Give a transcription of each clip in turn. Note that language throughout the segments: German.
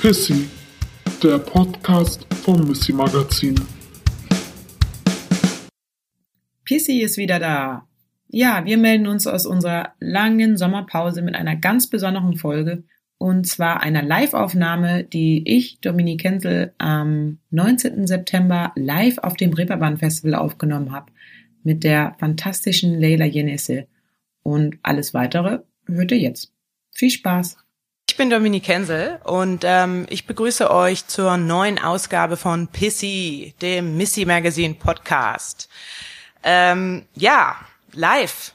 Pissy, der Podcast vom Missy Magazin. Pissy ist wieder da. Ja, wir melden uns aus unserer langen Sommerpause mit einer ganz besonderen Folge und zwar einer Live-Aufnahme, die ich, Dominik Kenzel, am 19. September live auf dem Reeperbahn Festival aufgenommen habe mit der fantastischen Leila Jenese. Und alles weitere hört ihr jetzt. Viel Spaß! Ich bin Dominik Kensel und ähm, ich begrüße euch zur neuen Ausgabe von Pissy, dem Missy Magazine Podcast. Ähm, ja, live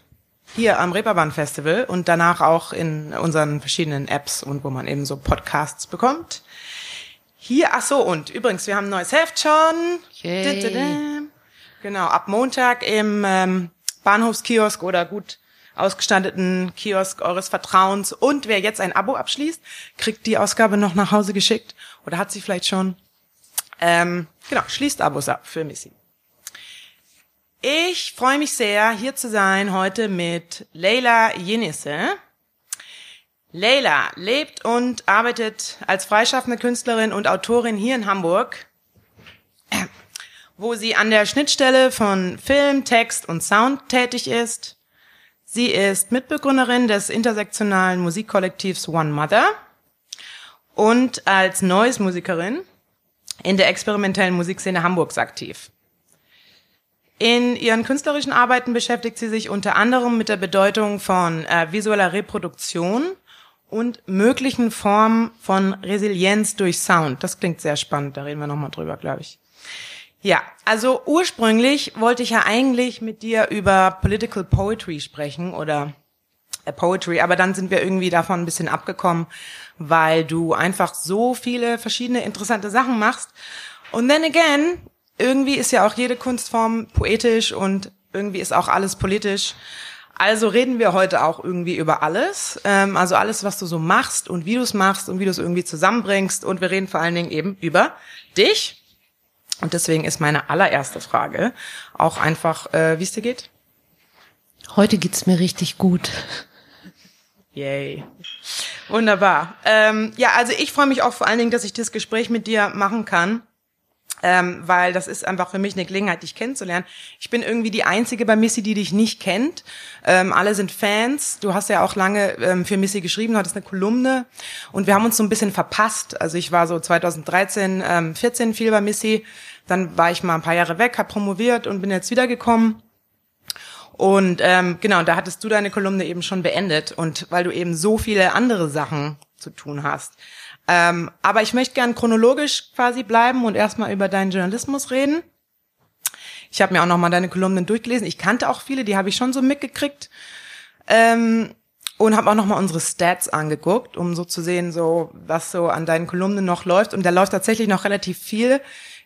hier am Reeperbahn Festival und danach auch in unseren verschiedenen Apps und wo man eben so Podcasts bekommt. Hier, ach so, und übrigens, wir haben ein neues Heft schon. Yay. Genau, ab Montag im ähm, Bahnhofskiosk oder gut ausgestatteten Kiosk eures Vertrauens. Und wer jetzt ein Abo abschließt, kriegt die Ausgabe noch nach Hause geschickt oder hat sie vielleicht schon. Ähm, genau, schließt Abos ab für Missy. Ich freue mich sehr, hier zu sein heute mit Leila Yenisse. Leila lebt und arbeitet als freischaffende Künstlerin und Autorin hier in Hamburg, wo sie an der Schnittstelle von Film, Text und Sound tätig ist. Sie ist Mitbegründerin des intersektionalen Musikkollektivs One Mother und als Noise Musikerin in der experimentellen Musikszene Hamburgs aktiv. In ihren künstlerischen Arbeiten beschäftigt sie sich unter anderem mit der Bedeutung von äh, visueller Reproduktion und möglichen Formen von Resilienz durch Sound. Das klingt sehr spannend, da reden wir nochmal drüber, glaube ich. Ja, also ursprünglich wollte ich ja eigentlich mit dir über Political Poetry sprechen oder äh, Poetry, aber dann sind wir irgendwie davon ein bisschen abgekommen, weil du einfach so viele verschiedene interessante Sachen machst. Und then again, irgendwie ist ja auch jede Kunstform poetisch und irgendwie ist auch alles politisch. Also reden wir heute auch irgendwie über alles, ähm, also alles, was du so machst und wie du es machst und wie du es irgendwie zusammenbringst. Und wir reden vor allen Dingen eben über dich und deswegen ist meine allererste Frage auch einfach, äh, wie es dir geht. Heute geht's mir richtig gut. Yay. Wunderbar. Ähm, ja, also ich freue mich auch vor allen Dingen, dass ich das Gespräch mit dir machen kann. Ähm, weil das ist einfach für mich eine Gelegenheit, dich kennenzulernen. Ich bin irgendwie die Einzige bei Missy, die dich nicht kennt. Ähm, alle sind Fans. Du hast ja auch lange ähm, für Missy geschrieben, hattest eine Kolumne und wir haben uns so ein bisschen verpasst. Also ich war so 2013, ähm, 14 viel bei Missy, dann war ich mal ein paar Jahre weg, habe promoviert und bin jetzt wiedergekommen. Und ähm, genau, da hattest du deine Kolumne eben schon beendet und weil du eben so viele andere Sachen zu tun hast. Ähm, aber ich möchte gern chronologisch quasi bleiben und erstmal über deinen Journalismus reden. Ich habe mir auch nochmal deine Kolumnen durchgelesen. Ich kannte auch viele, die habe ich schon so mitgekriegt. Ähm, und habe auch nochmal unsere Stats angeguckt, um so zu sehen, so was so an deinen Kolumnen noch läuft. Und da läuft tatsächlich noch relativ viel,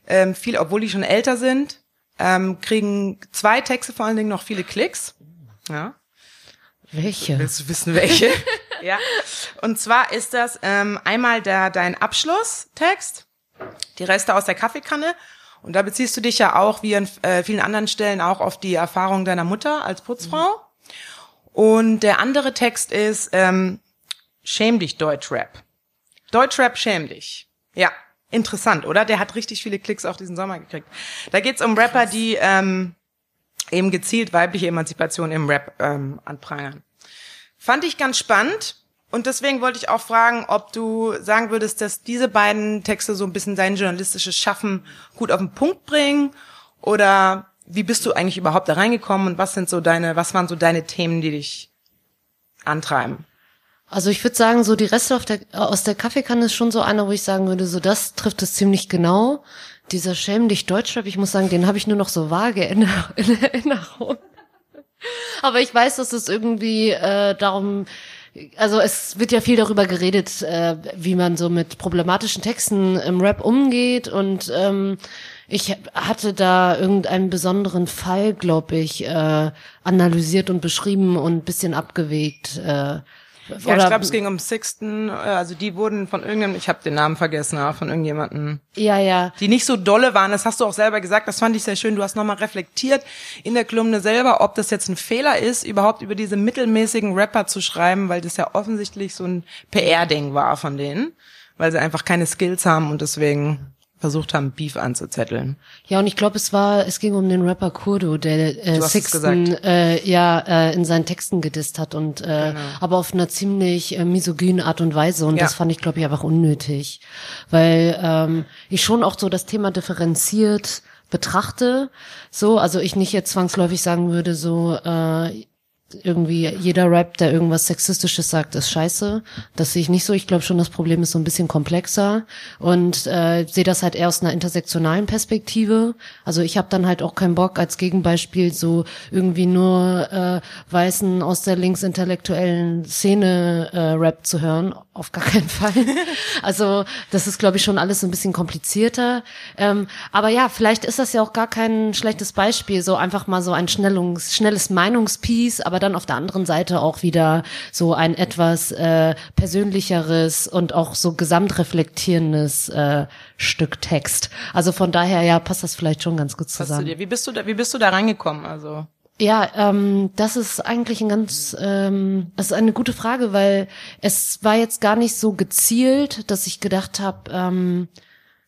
ähm, viel, obwohl die schon älter sind, ähm, kriegen zwei Texte vor allen Dingen noch viele Klicks. Ja. Welche? Willst du wissen, welche? ja. Und zwar ist das ähm, einmal der, dein Abschlusstext, die Reste aus der Kaffeekanne. Und da beziehst du dich ja auch, wie an äh, vielen anderen Stellen, auch auf die Erfahrung deiner Mutter als Putzfrau. Mhm. Und der andere Text ist ähm, Schäm dich, Deutschrap. Deutschrap, schäm dich. Ja, interessant, oder? Der hat richtig viele Klicks auch diesen Sommer gekriegt. Da geht's um Rapper, die ähm, eben gezielt weibliche Emanzipation im Rap ähm, anprangern. Fand ich ganz spannend und deswegen wollte ich auch fragen, ob du sagen würdest, dass diese beiden Texte so ein bisschen dein journalistisches Schaffen gut auf den Punkt bringen oder wie bist du eigentlich überhaupt da reingekommen und was sind so deine, was waren so deine Themen, die dich antreiben? Also ich würde sagen, so die Reste der, aus der Kaffeekanne ist schon so einer, wo ich sagen würde, so das trifft es ziemlich genau dieser schämlich Deutschrap, ich muss sagen, den habe ich nur noch so vage in, in Erinnerung. Aber ich weiß, dass es irgendwie äh, darum, also es wird ja viel darüber geredet, äh, wie man so mit problematischen Texten im Rap umgeht und ähm, ich hatte da irgendeinen besonderen Fall, glaube ich, äh, analysiert und beschrieben und bisschen abgewegt. Äh, ja, ich glaube, es ging um Sixten, äh, also die wurden von irgendeinem, ich habe den Namen vergessen, von irgendjemanden. Ja, ja. Die nicht so dolle waren, das hast du auch selber gesagt, das fand ich sehr schön. Du hast nochmal reflektiert in der Kolumne selber, ob das jetzt ein Fehler ist, überhaupt über diese mittelmäßigen Rapper zu schreiben, weil das ja offensichtlich so ein PR-Ding war von denen. weil sie einfach keine Skills haben und deswegen versucht haben, Beef anzuzetteln. Ja, und ich glaube, es war, es ging um den Rapper Kurdo, der äh, Sixten äh, ja äh, in seinen Texten gedisst hat und äh, Genau. aber auf einer ziemlich äh, misogynen Art und Weise und Ja. das fand ich glaube ich einfach unnötig, weil ähm, ich schon auch so das Thema differenziert betrachte, so also ich nicht jetzt zwangsläufig sagen würde so äh, irgendwie jeder Rap, der irgendwas Sexistisches sagt, ist scheiße. Das sehe ich nicht so. Ich glaube schon, das Problem ist so ein bisschen komplexer und äh, sehe das halt eher aus einer intersektionalen Perspektive. Also ich habe dann halt auch keinen Bock als Gegenbeispiel so irgendwie nur äh, Weißen aus der linksintellektuellen Szene äh, Rap zu hören. Auf gar keinen Fall. also das ist, glaube ich, schon alles so ein bisschen komplizierter. Ähm, aber ja, vielleicht ist das ja auch gar kein schlechtes Beispiel, so einfach mal so ein schnelles Meinungspiece, aber dann auf der anderen Seite auch wieder so ein etwas äh, persönlicheres und auch so gesamtreflektierendes äh, Stück Text. Also von daher ja passt das vielleicht schon ganz gut zusammen. wie bist du da, wie bist du da reingekommen? Also Ja, ähm, das ist eigentlich ein ganz, ähm, das ist eine gute Frage, weil es war jetzt gar nicht so gezielt, dass ich gedacht habe, ähm,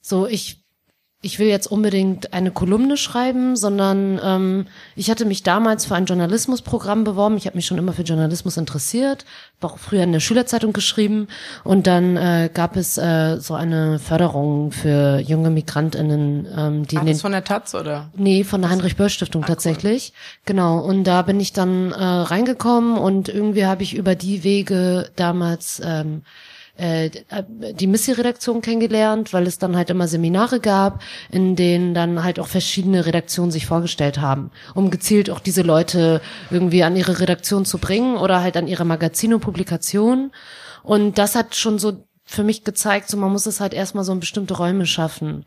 so ich ich will jetzt unbedingt eine Kolumne schreiben, sondern ähm, ich hatte mich damals für ein Journalismusprogramm beworben. Ich habe mich schon immer für Journalismus interessiert, habe auch früher in der Schülerzeitung geschrieben und dann äh, gab es äh, so eine Förderung für junge Migrantinnen, ähm, die Ach, den von der Taz oder? Nee, von der Heinrich-Böll-Stiftung tatsächlich. Genau. Und da bin ich dann äh, reingekommen und irgendwie habe ich über die Wege damals ähm, äh, die Missy-Redaktion kennengelernt, weil es dann halt immer Seminare gab, in denen dann halt auch verschiedene Redaktionen sich vorgestellt haben, um gezielt auch diese Leute irgendwie an ihre Redaktion zu bringen oder halt an ihre Magazine und Publikationen. Und das hat schon so für mich gezeigt, so man muss es halt erstmal so in bestimmte Räume schaffen.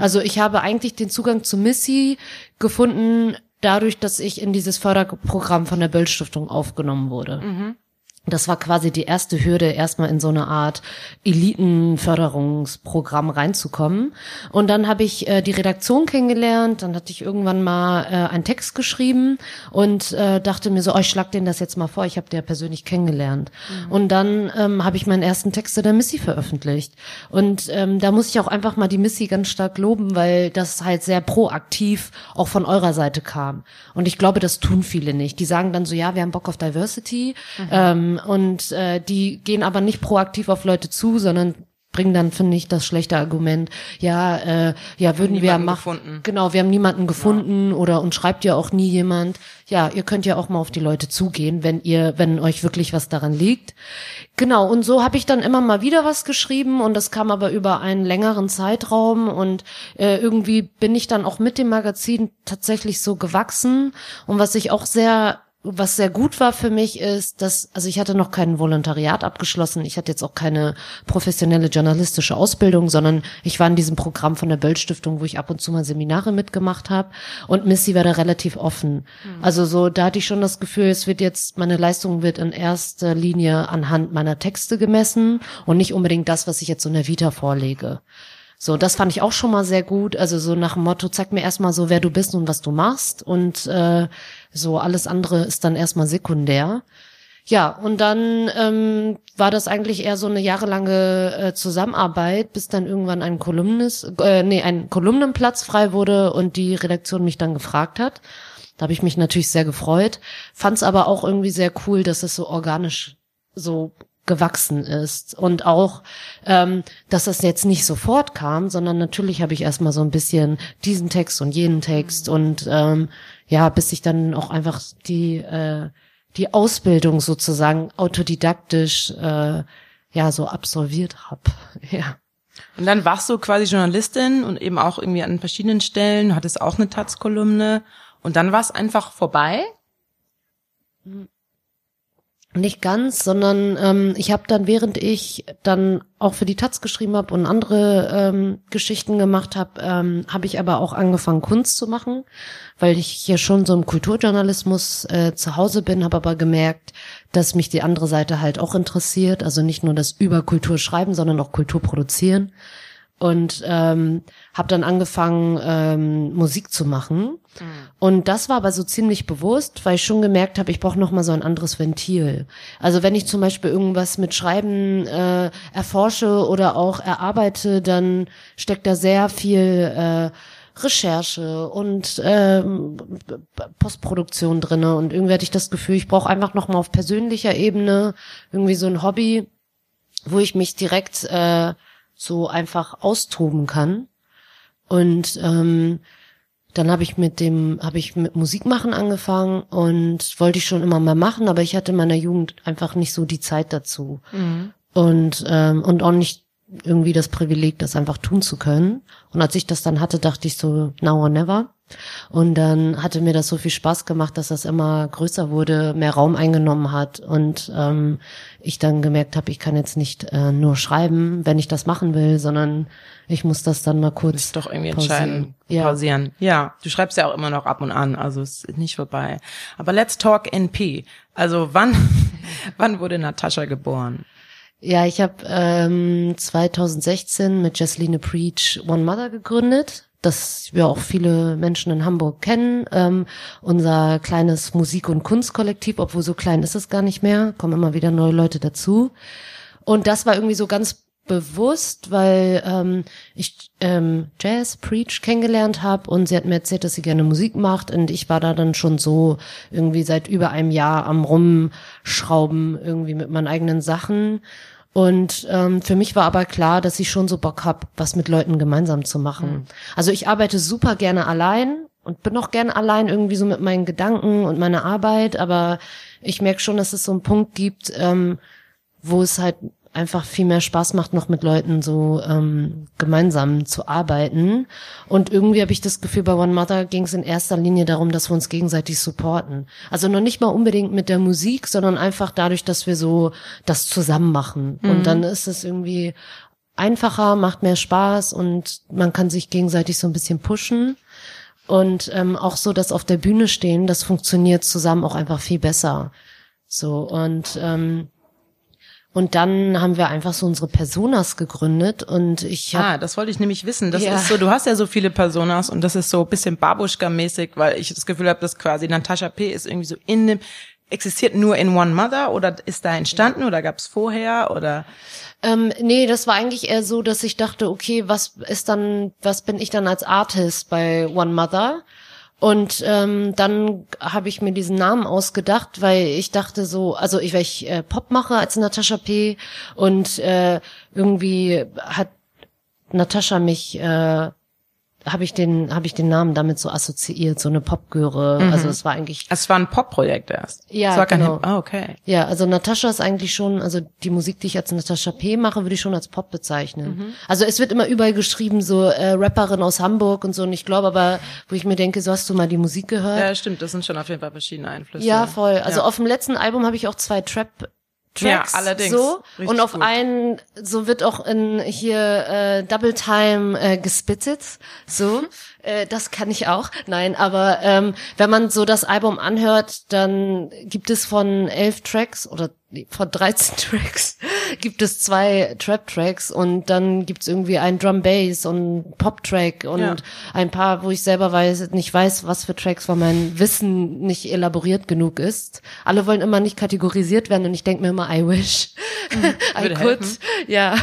Also ich habe eigentlich den Zugang zu Missy gefunden, dadurch, dass ich in dieses Förderprogramm von der Böll Stiftung aufgenommen wurde. Das war quasi die erste Hürde, erstmal in so eine Art Elitenförderungsprogramm reinzukommen. Und dann habe ich äh, die Redaktion kennengelernt, dann hatte ich irgendwann mal äh, einen Text geschrieben und äh, dachte mir so, oh, ich schlag denen das jetzt mal vor, ich habe den ja persönlich kennengelernt. Und dann ähm, habe ich meinen ersten Text zu der Missy veröffentlicht. Und ähm, da muss ich auch einfach mal die Missy ganz stark loben, weil das halt sehr proaktiv auch von eurer Seite kam. Und ich glaube, das tun viele nicht. Die sagen dann so, ja, wir haben Bock auf Diversity. Ähm, und äh, die gehen aber nicht proaktiv auf Leute zu, sondern bringen dann, finde ich, das schlechte Argument, ja, äh, ja, würden wir machen. gefunden. Genau, wir haben niemanden gefunden oder uns schreibt ja auch nie jemand. Ja, ihr könnt ja auch mal auf die Leute zugehen, wenn ihr, wenn euch wirklich was daran liegt. Genau, und so habe ich dann immer mal wieder was geschrieben und das kam aber über einen längeren Zeitraum und äh, irgendwie bin ich dann auch mit dem Magazin tatsächlich so gewachsen und was ich auch sehr was sehr gut war für mich ist, dass, also ich hatte noch kein Volontariat abgeschlossen, ich hatte jetzt auch keine professionelle journalistische Ausbildung, sondern ich war in diesem Programm von der Böll Stiftung, wo ich ab und zu mal Seminare mitgemacht habe und Missy war da relativ offen. Also so, da hatte ich schon das Gefühl, es wird jetzt, meine Leistung wird in erster Linie anhand meiner Texte gemessen und nicht unbedingt das, was ich jetzt so in der Vita vorlege. So, das fand ich auch schon mal sehr gut. Also so nach dem Motto, zeig mir erstmal so, wer du bist und was du machst. Und äh, so alles andere ist dann erstmal sekundär. Ja, und dann ähm, war das eigentlich eher so eine jahrelange äh, Zusammenarbeit, bis dann irgendwann ein Kolumnist, äh, nee, ein Kolumnenplatz frei wurde und die Redaktion mich dann gefragt hat. Da habe ich mich natürlich sehr gefreut, fand es aber auch irgendwie sehr cool, dass es so organisch so gewachsen ist und auch, ähm, dass das jetzt nicht sofort kam, sondern natürlich habe ich erstmal so ein bisschen diesen Text und jenen Text und ähm, ja, bis ich dann auch einfach die äh, die Ausbildung sozusagen autodidaktisch äh, ja so absolviert habe. Ja. Und dann warst du quasi Journalistin und eben auch irgendwie an verschiedenen Stellen, hattest auch eine Taz-Kolumne und dann war es einfach vorbei. Nicht ganz, sondern ähm, ich habe dann, während ich dann auch für die Taz geschrieben habe und andere ähm, Geschichten gemacht habe, ähm, habe ich aber auch angefangen, Kunst zu machen, weil ich hier schon so im Kulturjournalismus äh, zu Hause bin, habe aber gemerkt, dass mich die andere Seite halt auch interessiert, also nicht nur das über Kultur schreiben, sondern auch Kultur produzieren. Und ähm, habe dann angefangen ähm, Musik zu machen. Und das war aber so ziemlich bewusst, weil ich schon gemerkt habe, ich brauche noch mal so ein anderes Ventil. Also wenn ich zum Beispiel irgendwas mit Schreiben äh, erforsche oder auch erarbeite, dann steckt da sehr viel äh, Recherche und ähm, Postproduktion drinne. Und irgendwie hatte ich das Gefühl, ich brauche einfach noch mal auf persönlicher Ebene irgendwie so ein Hobby, wo ich mich direkt äh, so einfach austoben kann. Und ähm, dann habe ich mit dem, habe ich mit Musik machen angefangen und wollte ich schon immer mal machen, aber ich hatte in meiner Jugend einfach nicht so die Zeit dazu. Und, ähm, und auch nicht irgendwie das Privileg, das einfach tun zu können. Und als ich das dann hatte, dachte ich so, now or never. Und dann hatte mir das so viel Spaß gemacht, dass das immer größer wurde, mehr Raum eingenommen hat und ähm, ich dann gemerkt habe, ich kann jetzt nicht äh, nur schreiben, wenn ich das machen will, sondern ich muss das dann mal kurz ist doch irgendwie pausieren. entscheiden, Ja. pausieren. Ja, du schreibst ja auch immer noch ab und an, also es ist nicht vorbei. Aber let's talk NP. Also wann, wann wurde Natascha geboren? Ja, ich habe ähm, 2016 mit Jesseline Preach One Mother gegründet, das wir auch viele Menschen in Hamburg kennen. Ähm, unser kleines Musik- und Kunstkollektiv, obwohl so klein ist es gar nicht mehr, kommen immer wieder neue Leute dazu. Und das war irgendwie so ganz bewusst, weil ähm, ich ähm, Jazz Preach kennengelernt habe und sie hat mir erzählt, dass sie gerne Musik macht und ich war da dann schon so irgendwie seit über einem Jahr am rumschrauben irgendwie mit meinen eigenen Sachen und ähm, für mich war aber klar, dass ich schon so Bock hab, was mit Leuten gemeinsam zu machen. Also ich arbeite super gerne allein und bin auch gerne allein irgendwie so mit meinen Gedanken und meiner Arbeit, aber ich merke schon, dass es so einen Punkt gibt, ähm, wo es halt einfach viel mehr Spaß macht, noch mit Leuten so ähm, gemeinsam zu arbeiten. Und irgendwie habe ich das Gefühl, bei One Mother ging es in erster Linie darum, dass wir uns gegenseitig supporten. Also noch nicht mal unbedingt mit der Musik, sondern einfach dadurch, dass wir so das zusammen machen. Und dann ist es irgendwie einfacher, macht mehr Spaß und man kann sich gegenseitig so ein bisschen pushen. Und ähm, auch so das auf der Bühne stehen, das funktioniert zusammen auch einfach viel besser. So und ähm, und dann haben wir einfach so unsere Personas gegründet und ich habe Ah, das wollte ich nämlich wissen. Das Ja. ist so, du hast ja so viele Personas und das ist so ein bisschen Babuschka-mäßig, weil ich das Gefühl habe, dass quasi Natascha P. ist irgendwie so in dem, existiert nur in One Mother oder ist da entstanden oder gab es vorher oder? Ähm, nee, das war eigentlich eher so, dass ich dachte, okay, was ist dann, was bin ich dann als Artist bei One Mother? Und ähm, dann habe ich mir diesen Namen ausgedacht, weil ich dachte so, also ich, weil ich äh, Pop mache als Natascha P. und äh, irgendwie hat Natascha mich äh, habe ich den habe ich den Namen damit so assoziiert, so eine Popgöre. Also es war eigentlich Es war ein Pop-Projekt erst. Ja, es war kein genau. Hip- Ah, okay. Ja, also Natascha ist eigentlich schon, also die Musik, die ich als Natascha P. mache, würde ich schon als Pop bezeichnen. Also es wird immer überall geschrieben, so äh, Rapperin aus Hamburg und so. Und ich glaube aber, wo ich mir denke, so hast du mal die Musik gehört? Ja, stimmt. Das sind schon auf jeden Fall verschiedene Einflüsse. Ja, voll. Also Ja. auf dem letzten Album habe ich auch zwei Trap Tracks Ja, allerdings. so Richtig und auf gut. einen so wird auch in hier äh, Double Time äh, gespittet so äh, das kann ich auch nein aber ähm, wenn man so das Album anhört dann gibt es von elf Tracks oder nee, von 13 Tracks gibt es zwei Trap Tracks und dann gibt's irgendwie einen Drum Bass und Pop Track und Ja. ein paar wo ich selber weiß nicht weiß was für Tracks weil mein Wissen nicht elaboriert genug ist alle wollen immer nicht kategorisiert werden und ich denke mir immer I wish I Mhm. Würde could helfen. ja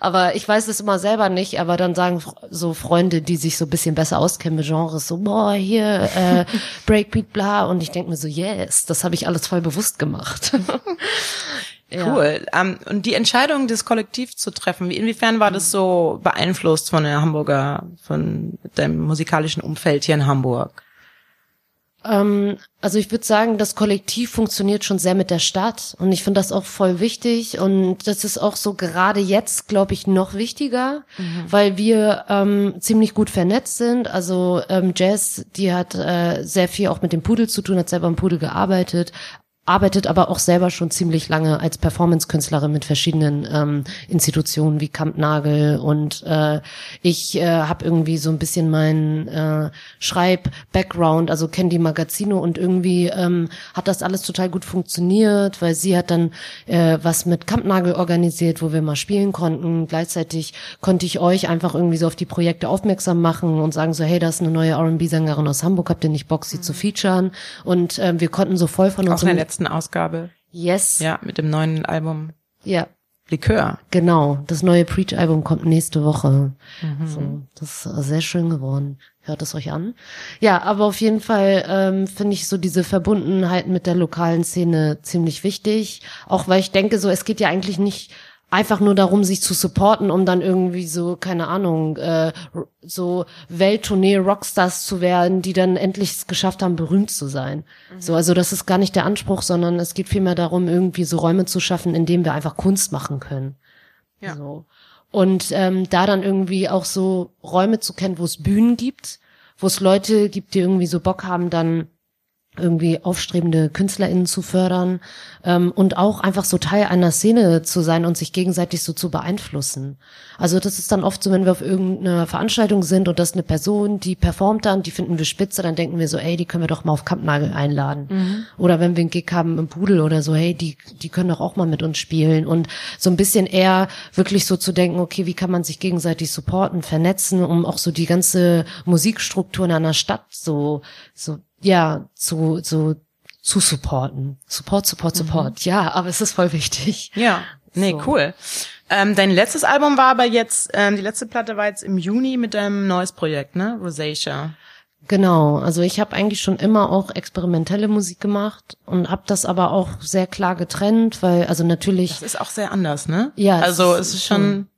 aber ich weiß es immer selber nicht aber dann sagen so Freunde die sich so ein bisschen besser auskennen mit Genres so boah hier äh, Breakbeat bla und ich denke mir so yes das habe ich alles voll bewusst gemacht Ja. Cool. Ähm, und die Entscheidung, das Kollektiv zu treffen, wie, inwiefern war das so beeinflusst von der Hamburger, von dem musikalischen Umfeld hier in Hamburg? Ähm, also ich würde sagen, das Kollektiv funktioniert schon sehr mit der Stadt und ich finde das auch voll wichtig und das ist auch so gerade jetzt, glaube ich, noch wichtiger, weil wir ähm, ziemlich gut vernetzt sind. Also ähm, Jazz, die hat äh, sehr viel auch mit dem Pudel zu tun, hat selber im Pudel gearbeitet. Arbeitet aber auch selber schon ziemlich lange als Performance-Künstlerin mit verschiedenen ähm, Institutionen wie Kampnagel und äh, ich äh, habe irgendwie so ein bisschen meinen äh, Schreib-Background, also kenne die Magazine und irgendwie ähm, hat das alles total gut funktioniert, weil sie hat dann äh, was mit Kampnagel organisiert, wo wir mal spielen konnten. Gleichzeitig konnte ich euch einfach irgendwie so auf die Projekte aufmerksam machen und sagen so, hey, da ist eine neue R&B-Sängerin aus Hamburg, habt ihr nicht Bock, sie mhm. zu featuren? Und äh, wir konnten so voll von uns letzten Ausgabe. Yes. Ja, mit dem neuen Album. Ja. Likör. Genau. Das neue Preach-Album kommt nächste Woche. Mhm. So, das ist sehr schön geworden. Hört es euch an. Ja, aber auf jeden Fall ähm, finde ich so diese Verbundenheit mit der lokalen Szene ziemlich wichtig. Auch weil ich denke, so es geht ja eigentlich nicht einfach nur darum, sich zu supporten, um dann irgendwie so, keine Ahnung, äh, so Welttournee Rockstars zu werden, die dann endlich es geschafft haben, berühmt zu sein. Mhm. So, also das ist gar nicht der Anspruch, sondern es geht vielmehr darum, irgendwie so Räume zu schaffen, in denen wir einfach Kunst machen können. Ja. So. Und ähm, da dann irgendwie auch so Räume zu kennen, wo es Bühnen gibt, wo es Leute gibt, die irgendwie so Bock haben, dann irgendwie aufstrebende KünstlerInnen zu fördern ähm, und auch einfach so Teil einer Szene zu sein und sich gegenseitig so zu beeinflussen. Also das ist dann oft so, wenn wir auf irgendeiner Veranstaltung sind und das ist eine Person, die performt dann, die finden wir spitze, dann denken wir so, ey, die können wir doch mal auf Kampnagel einladen. Mhm. Oder wenn wir einen Gig haben im Pudel oder so, hey, die, die können doch auch mal mit uns spielen und so ein bisschen eher wirklich so zu denken, okay, wie kann man sich gegenseitig supporten, vernetzen, um auch so die ganze Musikstruktur in einer Stadt so, so ja, zu, zu, zu supporten. Support, Support, mhm. Support. Mhm. Ja, aber es ist voll wichtig. Ja, nee, so. cool. Ähm, dein letztes Album war aber jetzt, ähm, die letzte Platte war jetzt im Juni mit deinem neues Projekt, ne? Rosacea. Genau, also ich habe eigentlich schon immer auch experimentelle Musik gemacht und habe das aber auch sehr klar getrennt, weil also natürlich Das ist auch sehr anders, ne? Ja. Also es ist schon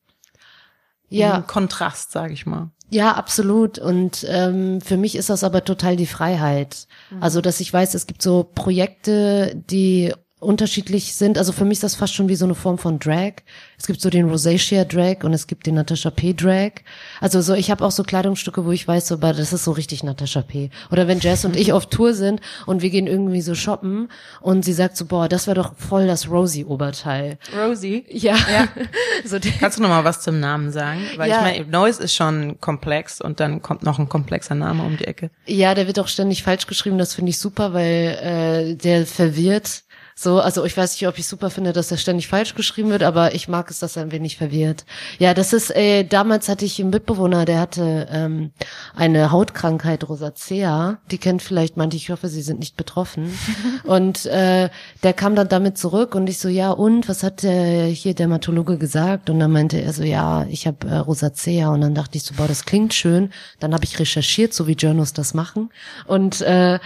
ja. ein Kontrast, sage ich mal. Ja, absolut. Und ähm, für mich ist das aber total die Freiheit. Mhm. Also, dass ich weiß, es gibt so Projekte, die unterschiedlich sind. Also für mich ist das fast schon wie so eine Form von Drag. Es gibt so den Rosacea Drag und es gibt den Natasha P Drag. Also so, ich habe auch so Kleidungsstücke, wo ich weiß, so, aber das ist so richtig Natasha P. Oder wenn Jess und ich auf Tour sind und wir gehen irgendwie so shoppen und sie sagt so, boah, das wäre doch voll das Rosie Oberteil. Rosie? Ja. ja. so Kannst du noch mal was zum Namen sagen? Weil ja. ich meine, Noise ist schon komplex und dann kommt noch ein komplexer Name um die Ecke. Ja, der wird auch ständig falsch geschrieben. Das finde ich super, weil äh, der verwirrt so, also ich weiß nicht, ob ich super finde, dass er ständig falsch geschrieben wird, aber ich mag es, dass er ein wenig verwirrt. Ja, das ist, äh, damals hatte ich einen Mitbewohner, der hatte ähm, eine Hautkrankheit Rosacea. Die kennt vielleicht manche, ich hoffe, sie sind nicht betroffen. und äh, der kam dann damit zurück und ich so, ja und, was hat der hier Dermatologe gesagt? Und dann meinte er so, ja, ich habe äh, Rosacea. Und dann dachte ich so, boah, das klingt schön. Dann habe ich recherchiert, so wie Journals das machen. Und äh,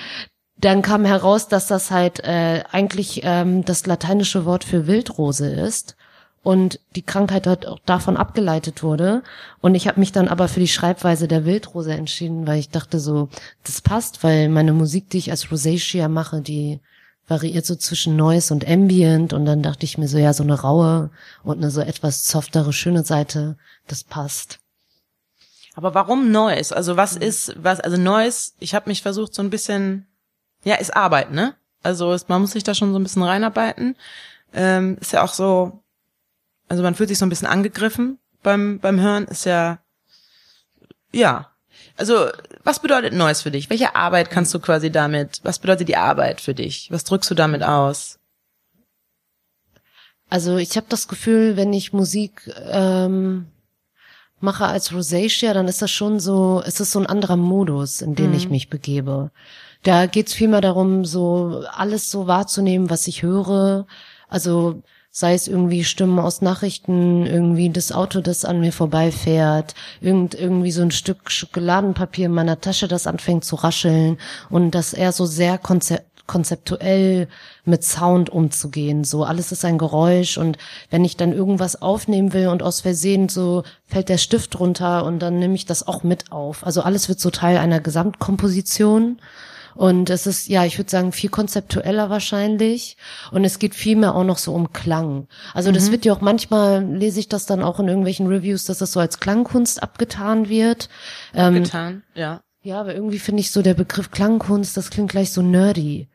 dann kam heraus, dass das halt äh, eigentlich ähm, das lateinische Wort für Wildrose ist und die Krankheit halt auch davon abgeleitet wurde. Und ich habe mich dann aber für die Schreibweise der Wildrose entschieden, weil ich dachte so, das passt, weil meine Musik, die ich als Rosacea mache, die variiert so zwischen Noise und Ambient und dann dachte ich mir so, ja, so eine raue und eine so etwas softere, schöne Seite, das passt. Aber warum Noise? Also was ist, was, also Noise, ich habe mich versucht so ein bisschen ja, ist Arbeit, ne? Also ist, man muss sich da schon so ein bisschen reinarbeiten. Ähm, ist ja auch so, also man fühlt sich so ein bisschen angegriffen beim, beim Hören, ist ja, ja. Also, was bedeutet Neues für dich? Welche Arbeit kannst du quasi damit, was bedeutet die Arbeit für dich? Was drückst du damit aus? Also ich habe das Gefühl, wenn ich Musik ähm, mache als Rosacea, dann ist das schon so, ist das so ein anderer Modus, in den mhm. ich mich begebe. Da geht's vielmehr darum, so alles so wahrzunehmen, was ich höre. Also sei es irgendwie Stimmen aus Nachrichten, irgendwie das Auto, das an mir vorbeifährt, irgend, irgendwie so ein Stück Schokoladenpapier in meiner Tasche, das anfängt zu rascheln und das eher so sehr konzept konzeptuell mit Sound umzugehen. So alles ist ein Geräusch und wenn ich dann irgendwas aufnehmen will und aus Versehen so fällt der Stift runter und dann nehme ich das auch mit auf. Also alles wird so Teil einer Gesamtkomposition und es ist, ja, ich würde sagen, viel konzeptueller wahrscheinlich. Und es geht viel mehr auch noch so um Klang. Also mhm. das wird ja auch manchmal, lese ich das dann auch in irgendwelchen Reviews, dass das so als Klangkunst abgetan wird. Ähm, abgetan, ähm, ja. Ja, aber irgendwie finde ich so der Begriff Klangkunst, das klingt gleich so nerdy.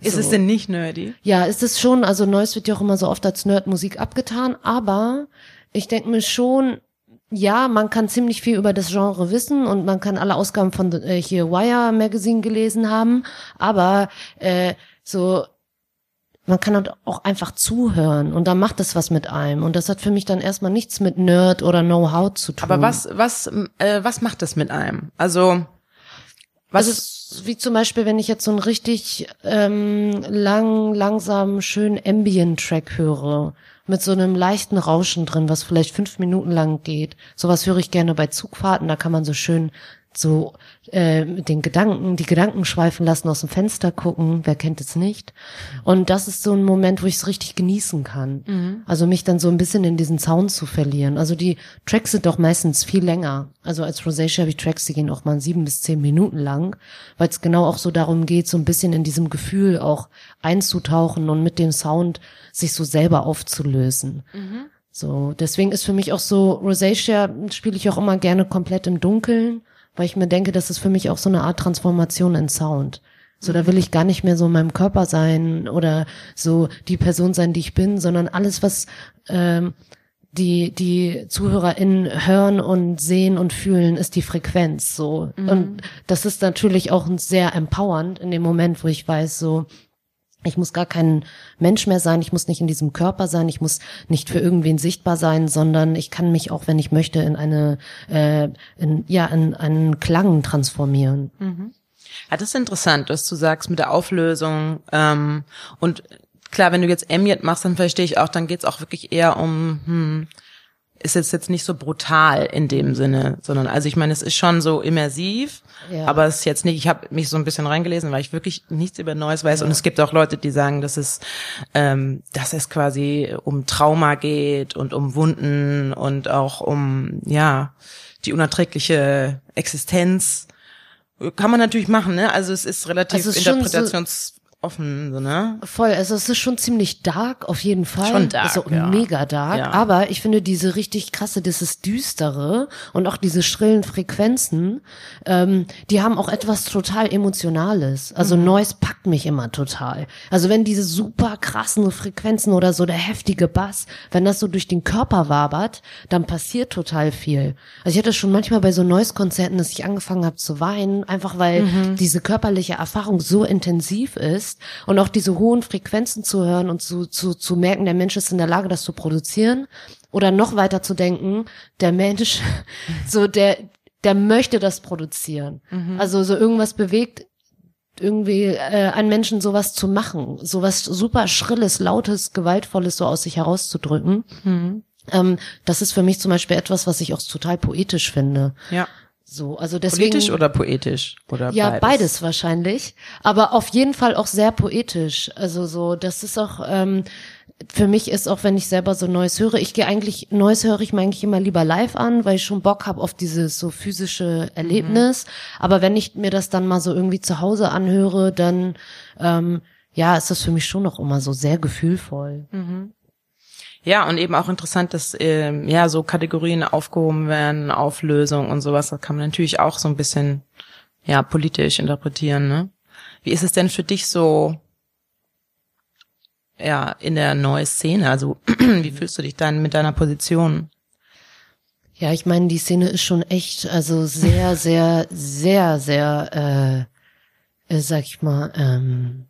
Ist So. es denn nicht nerdy? Ja, ist es schon, also Neues wird ja auch immer so oft als Nerdmusik abgetan, aber ich denke mir schon, ja, man kann ziemlich viel über das Genre wissen und man kann alle Ausgaben von äh, hier Wire Magazine gelesen haben, aber äh, so man kann halt auch einfach zuhören und dann macht das was mit einem und das hat für mich dann erstmal nichts mit Nerd oder Know-how zu tun. Aber was, was, äh, was macht das mit einem? Also, was Also wie zum Beispiel, wenn ich jetzt so einen richtig ähm, lang, langsam, schönen Ambient-Track höre, mit so einem leichten Rauschen drin, was vielleicht fünf Minuten lang geht. Sowas höre ich gerne bei Zugfahrten, da kann man so schön so äh, mit den Gedanken, die Gedanken schweifen lassen, aus dem Fenster gucken, wer kennt es nicht. Und das ist so ein Moment, wo ich es richtig genießen kann. Also mich dann so ein bisschen in diesen Sound zu verlieren. Also die Tracks sind doch meistens viel länger. Also als Rosacea habe ich Tracks, die gehen auch mal sieben bis zehn Minuten lang, weil es genau auch so darum geht, so ein bisschen in diesem Gefühl auch einzutauchen und mit dem Sound sich so selber aufzulösen. So, deswegen ist für mich auch so, Rosacea spiele ich auch immer gerne komplett im Dunkeln, weil ich mir denke, das ist für mich auch so eine Art Transformation in Sound. So, da will ich gar nicht mehr so in meinem Körper sein oder so die Person sein, die ich bin, sondern alles, was ähm, die die ZuhörerInnen hören und sehen und fühlen, ist die Frequenz so. Und das ist natürlich auch sehr empowernd in dem Moment, wo ich weiß, so, ich muss gar kein Mensch mehr sein, ich muss nicht in diesem Körper sein, ich muss nicht für irgendwen sichtbar sein, sondern ich kann mich auch, wenn ich möchte, in eine, äh, in, ja, in einen Klang transformieren. Ja, das ist interessant, was du sagst mit der Auflösung. Ähm, und klar, wenn du jetzt Ambient machst, dann verstehe ich auch, dann geht's auch wirklich eher um, hm, ist jetzt jetzt nicht so brutal in dem Sinne, sondern also ich meine, es ist schon so immersiv, Ja. aber es ist jetzt nicht, ich habe mich so ein bisschen reingelesen, weil ich wirklich nichts über Neues weiß und es gibt auch Leute, die sagen, dass es, ähm, dass es quasi um Trauma geht und um Wunden und auch um, ja, die unerträgliche Existenz. Kann man natürlich machen, ne? Also es ist relativ Also es ist schon interpretationsoffen, so, ne? Voll, also es ist schon ziemlich dark auf jeden Fall. Schon dark, Also ja. mega dark. Ja. Aber ich finde diese richtig krasse, dieses Düstere und auch diese schrillen Frequenzen, ähm, die haben auch etwas total Emotionales. Also Mhm. Noise packt mich immer total. Also wenn diese super krassen Frequenzen oder so der heftige Bass, wenn das so durch den Körper wabert, dann passiert total viel. Also ich hatte schon manchmal bei so Noise-Konzerten, dass ich angefangen habe zu weinen, einfach weil Mhm. diese körperliche Erfahrung so intensiv ist und auch diese hohen Frequenzen zu hören und zu, zu, zu merken, der Mensch ist in der Lage, das zu produzieren oder noch weiter zu denken, der Mensch, so der, der möchte das produzieren. Also so irgendwas bewegt irgendwie äh, einen Menschen sowas zu machen, sowas super schrilles, lautes, gewaltvolles so aus sich herauszudrücken. Ähm, das ist für mich zum Beispiel etwas, was ich auch total poetisch finde. Ja. So, also deswegen Politisch oder poetisch? Oder ja, beides? beides. wahrscheinlich. Aber auf jeden Fall auch sehr poetisch. Also so, das ist auch, ähm, für mich ist auch, wenn ich selber so Neues höre, ich gehe eigentlich, Neues höre ich mir eigentlich immer lieber live an, weil ich schon Bock habe auf dieses so physische Erlebnis. Aber wenn ich mir das dann mal so irgendwie zu Hause anhöre, dann ähm, ja, ist das für mich schon noch immer so sehr gefühlvoll. Ja, und eben auch interessant, dass ähm, ja so Kategorien aufgehoben werden, Auflösung und sowas. Das kann man natürlich auch so ein bisschen ja politisch interpretieren. Ne? Wie ist es denn für dich so ja in der neuen Szene? Also wie fühlst du dich dann mit deiner Position? Ja, ich meine, die Szene ist schon echt, also sehr, sehr, sehr, sehr, äh, äh, sag ich mal, ähm,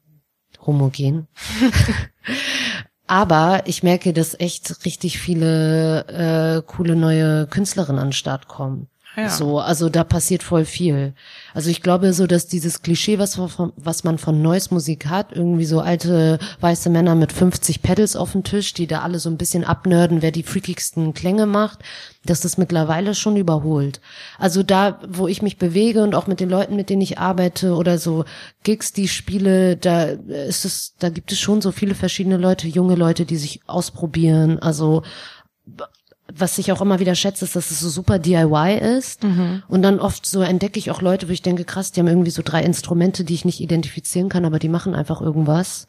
homogen. Aber ich merke, dass echt richtig viele äh, coole neue Künstlerinnen an den Start kommen. So, also da passiert voll viel. Also ich glaube so, dass dieses Klischee, was, man von- was man von Noise Musik hat, irgendwie so alte weiße Männer mit 50 Pedals auf dem Tisch, die da alle so ein bisschen abnörden, wer die freakigsten Klänge macht, dass das mittlerweile schon überholt. Also da, wo ich mich bewege und auch mit den Leuten, mit denen ich arbeite oder so Gigs, die spiele, da ist es, da gibt es schon so viele verschiedene Leute, junge Leute, die sich ausprobieren. Also was ich auch immer wieder schätze, ist, dass es so super DIY ist. Und dann oft so entdecke ich auch Leute, wo ich denke, krass, die haben irgendwie so drei Instrumente, die ich nicht identifizieren kann, aber die machen einfach irgendwas.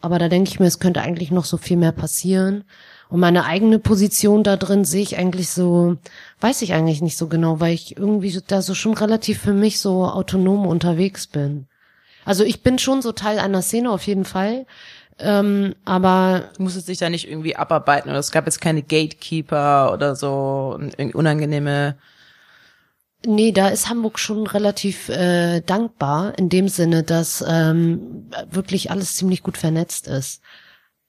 Aber da denke ich mir, es könnte eigentlich noch so viel mehr passieren. Und meine eigene Position da drin sehe ich eigentlich so, weiß ich eigentlich nicht so genau, weil ich irgendwie da so schon relativ für mich so autonom unterwegs bin. Also ich bin schon so Teil einer Szene auf jeden Fall. Ähm, aber Du musstest dich da nicht irgendwie abarbeiten oder es gab jetzt keine Gatekeeper oder so unangenehme. Nee, da ist Hamburg schon relativ äh, dankbar in dem Sinne, dass ähm, wirklich alles ziemlich gut vernetzt ist.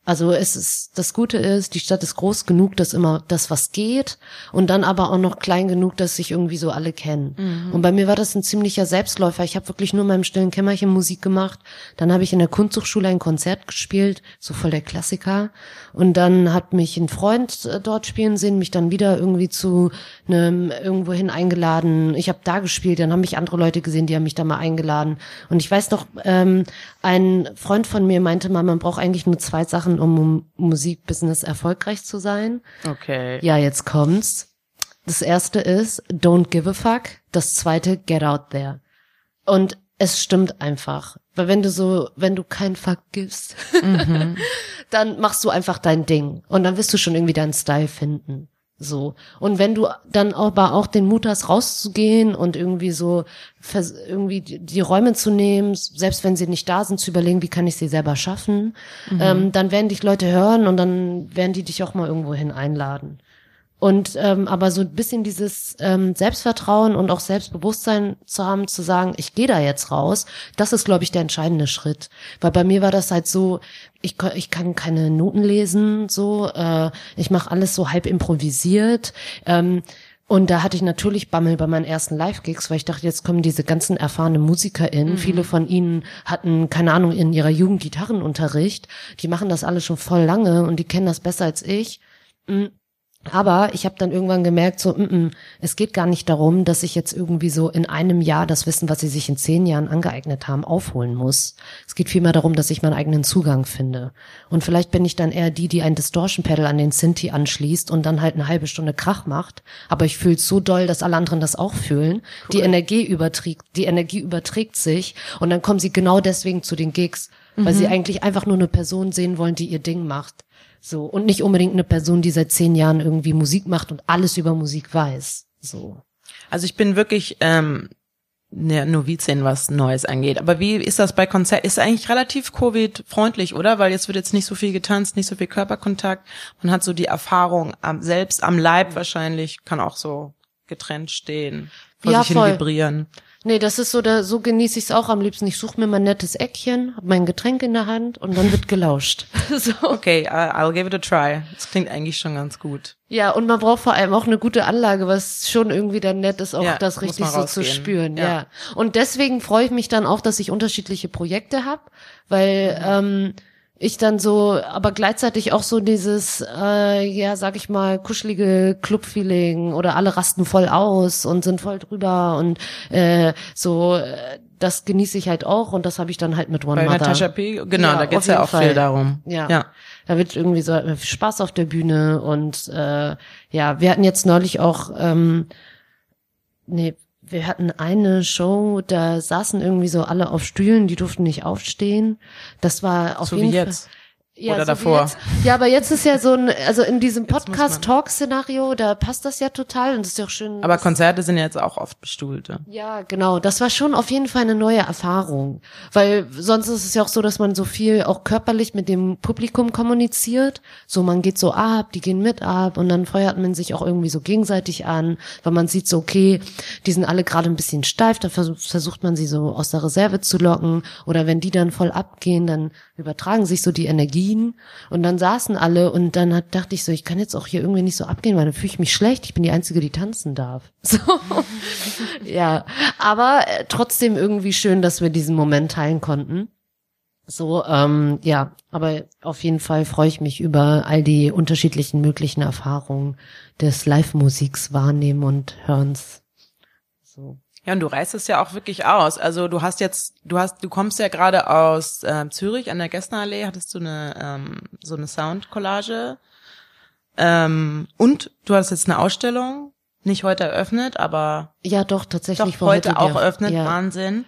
Also es ist das Gute ist, die Stadt ist groß genug, dass immer das was geht und dann aber auch noch klein genug, dass sich irgendwie so alle kennen. Und bei mir war das ein ziemlicher Selbstläufer. Ich habe wirklich nur in meinem stillen Kämmerchen Musik gemacht. Dann habe ich in der Kunsthochschule ein Konzert gespielt, so voll der Klassiker. Und dann hat mich ein Freund äh, dort spielen sehen, mich dann wieder irgendwie zu einem irgendwohin eingeladen. Ich habe da gespielt, dann haben mich andere Leute gesehen, die haben mich da mal eingeladen. Und ich weiß noch, ähm, ein Freund von mir meinte mal, man braucht eigentlich nur zwei Sachen, um im Musikbusiness erfolgreich zu sein. Okay. Ja, jetzt kommt's. Das erste ist Don't give a fuck. Das zweite Get out there. Und es stimmt einfach. Weil wenn du so, wenn du keinen Fuck gibst, dann machst du einfach dein Ding. Und dann wirst du schon irgendwie deinen Style finden. So. Und wenn du dann aber auch den Mut hast, rauszugehen und irgendwie so, irgendwie die Räume zu nehmen, selbst wenn sie nicht da sind, zu überlegen, wie kann ich sie selber schaffen, ähm, dann werden dich Leute hören und dann werden die dich auch mal irgendwo hin einladen. Und ähm, aber so ein bisschen dieses ähm, Selbstvertrauen und auch Selbstbewusstsein zu haben, zu sagen, ich gehe da jetzt raus, das ist, glaube ich, der entscheidende Schritt. Weil bei mir war das halt so, ich, ich kann keine Noten lesen, so, äh, ich mache alles so halb improvisiert. Ähm, und da hatte ich natürlich Bammel bei meinen ersten Live-Gigs, weil ich dachte, jetzt kommen diese ganzen erfahrenen MusikerInnen. Viele von ihnen hatten, keine Ahnung, in ihrer Jugend Gitarrenunterricht. Die machen das alle schon voll lange und die kennen das besser als ich. Aber ich habe dann irgendwann gemerkt, so, mm, mm, es geht gar nicht darum, dass ich jetzt irgendwie so in einem Jahr das Wissen, was sie sich in zehn Jahren angeeignet haben, aufholen muss. Es geht vielmehr darum, dass ich meinen eigenen Zugang finde. Und vielleicht bin ich dann eher die, die ein Distortion-Pedal an den Synthi anschließt und dann halt eine halbe Stunde Krach macht. Aber ich fühle so doll, dass alle anderen das auch fühlen. Die Energie überträgt, die Energie überträgt sich und dann kommen sie genau deswegen zu den Gigs, weil sie eigentlich einfach nur eine Person sehen wollen, die ihr Ding macht. So. Und nicht unbedingt eine Person, die seit zehn Jahren irgendwie Musik macht und alles über Musik weiß. So. Also ich bin wirklich ähm, eine Novizin, was Neues angeht. Aber wie ist das bei Konzert? Ist eigentlich relativ Covid-freundlich, oder? Weil jetzt wird jetzt nicht so viel getanzt, nicht so viel Körperkontakt. Man hat so die Erfahrung am, selbst am Leib wahrscheinlich, kann auch so getrennt stehen, vor Ja, sich voll. hin vibrieren. Nee, das ist so, da, so genieße ich es auch am liebsten. Ich suche mir mein nettes Eckchen, hab mein Getränk in der Hand und dann wird gelauscht. so. Okay, I'll give it a try. Das klingt eigentlich schon ganz gut. Ja, und man braucht vor allem auch eine gute Anlage, was schon irgendwie dann nett ist, auch Ja, das richtig so zu spüren. Ja. Ja. Und deswegen freue ich mich dann auch, dass ich unterschiedliche Projekte hab, weil ähm, ich dann so, aber gleichzeitig auch so dieses, äh, ja, sag ich mal, kuschelige Club-Feeling oder alle rasten voll aus und sind voll drüber und äh, so, äh, das genieße ich halt auch und das habe ich dann halt mit One Bei Mother. Natasha P. Genau, Ja, da geht's ja auch Fall. viel darum. Ja. ja. Da wird irgendwie so äh, Spaß auf der Bühne und äh, ja, wir hatten jetzt neulich auch, ähm, nee, wir hatten eine Show, da saßen irgendwie so alle auf Stühlen, die durften nicht aufstehen. Das war auf So jeden Fall. Ja, Oder so davor. Jetzt. Ja, aber jetzt ist ja so ein, also in diesem Podcast-Talk-Szenario, da passt das ja total und das ist ja auch schön. Aber Konzerte sind ja jetzt auch oft bestuhlt. Ja. ja, genau. Das war schon auf jeden Fall eine neue Erfahrung. Weil sonst ist es ja auch so, dass man so viel auch körperlich mit dem Publikum kommuniziert. So, man geht so ab, die gehen mit ab und dann feuert man sich auch irgendwie so gegenseitig an, weil man sieht so, okay, die sind alle gerade ein bisschen steif, da versucht, versucht man sie so aus der Reserve zu locken. Oder wenn die dann voll abgehen, dann übertragen sich so die Energien und dann saßen alle und dann hat, dachte ich so, ich kann jetzt auch hier irgendwie nicht so abgehen, weil dann fühle ich mich schlecht. Ich bin die Einzige, die tanzen darf. So. ja, aber äh, trotzdem irgendwie schön, dass wir diesen Moment teilen konnten. So, ähm, ja, aber auf jeden Fall freue ich mich über all die unterschiedlichen möglichen Erfahrungen des Live-Musiks wahrnehmen und hörens. So. Ja, und du reißt es ja auch wirklich aus. Also du hast jetzt, du hast, du kommst ja gerade aus ähm, Zürich an der Gessnerallee, hattest du eine ähm, so eine Soundcollage. Ähm, und du hast jetzt eine Ausstellung, nicht heute eröffnet, aber Ja, doch, tatsächlich doch war heute auch eröffnet. Ja, Wahnsinn.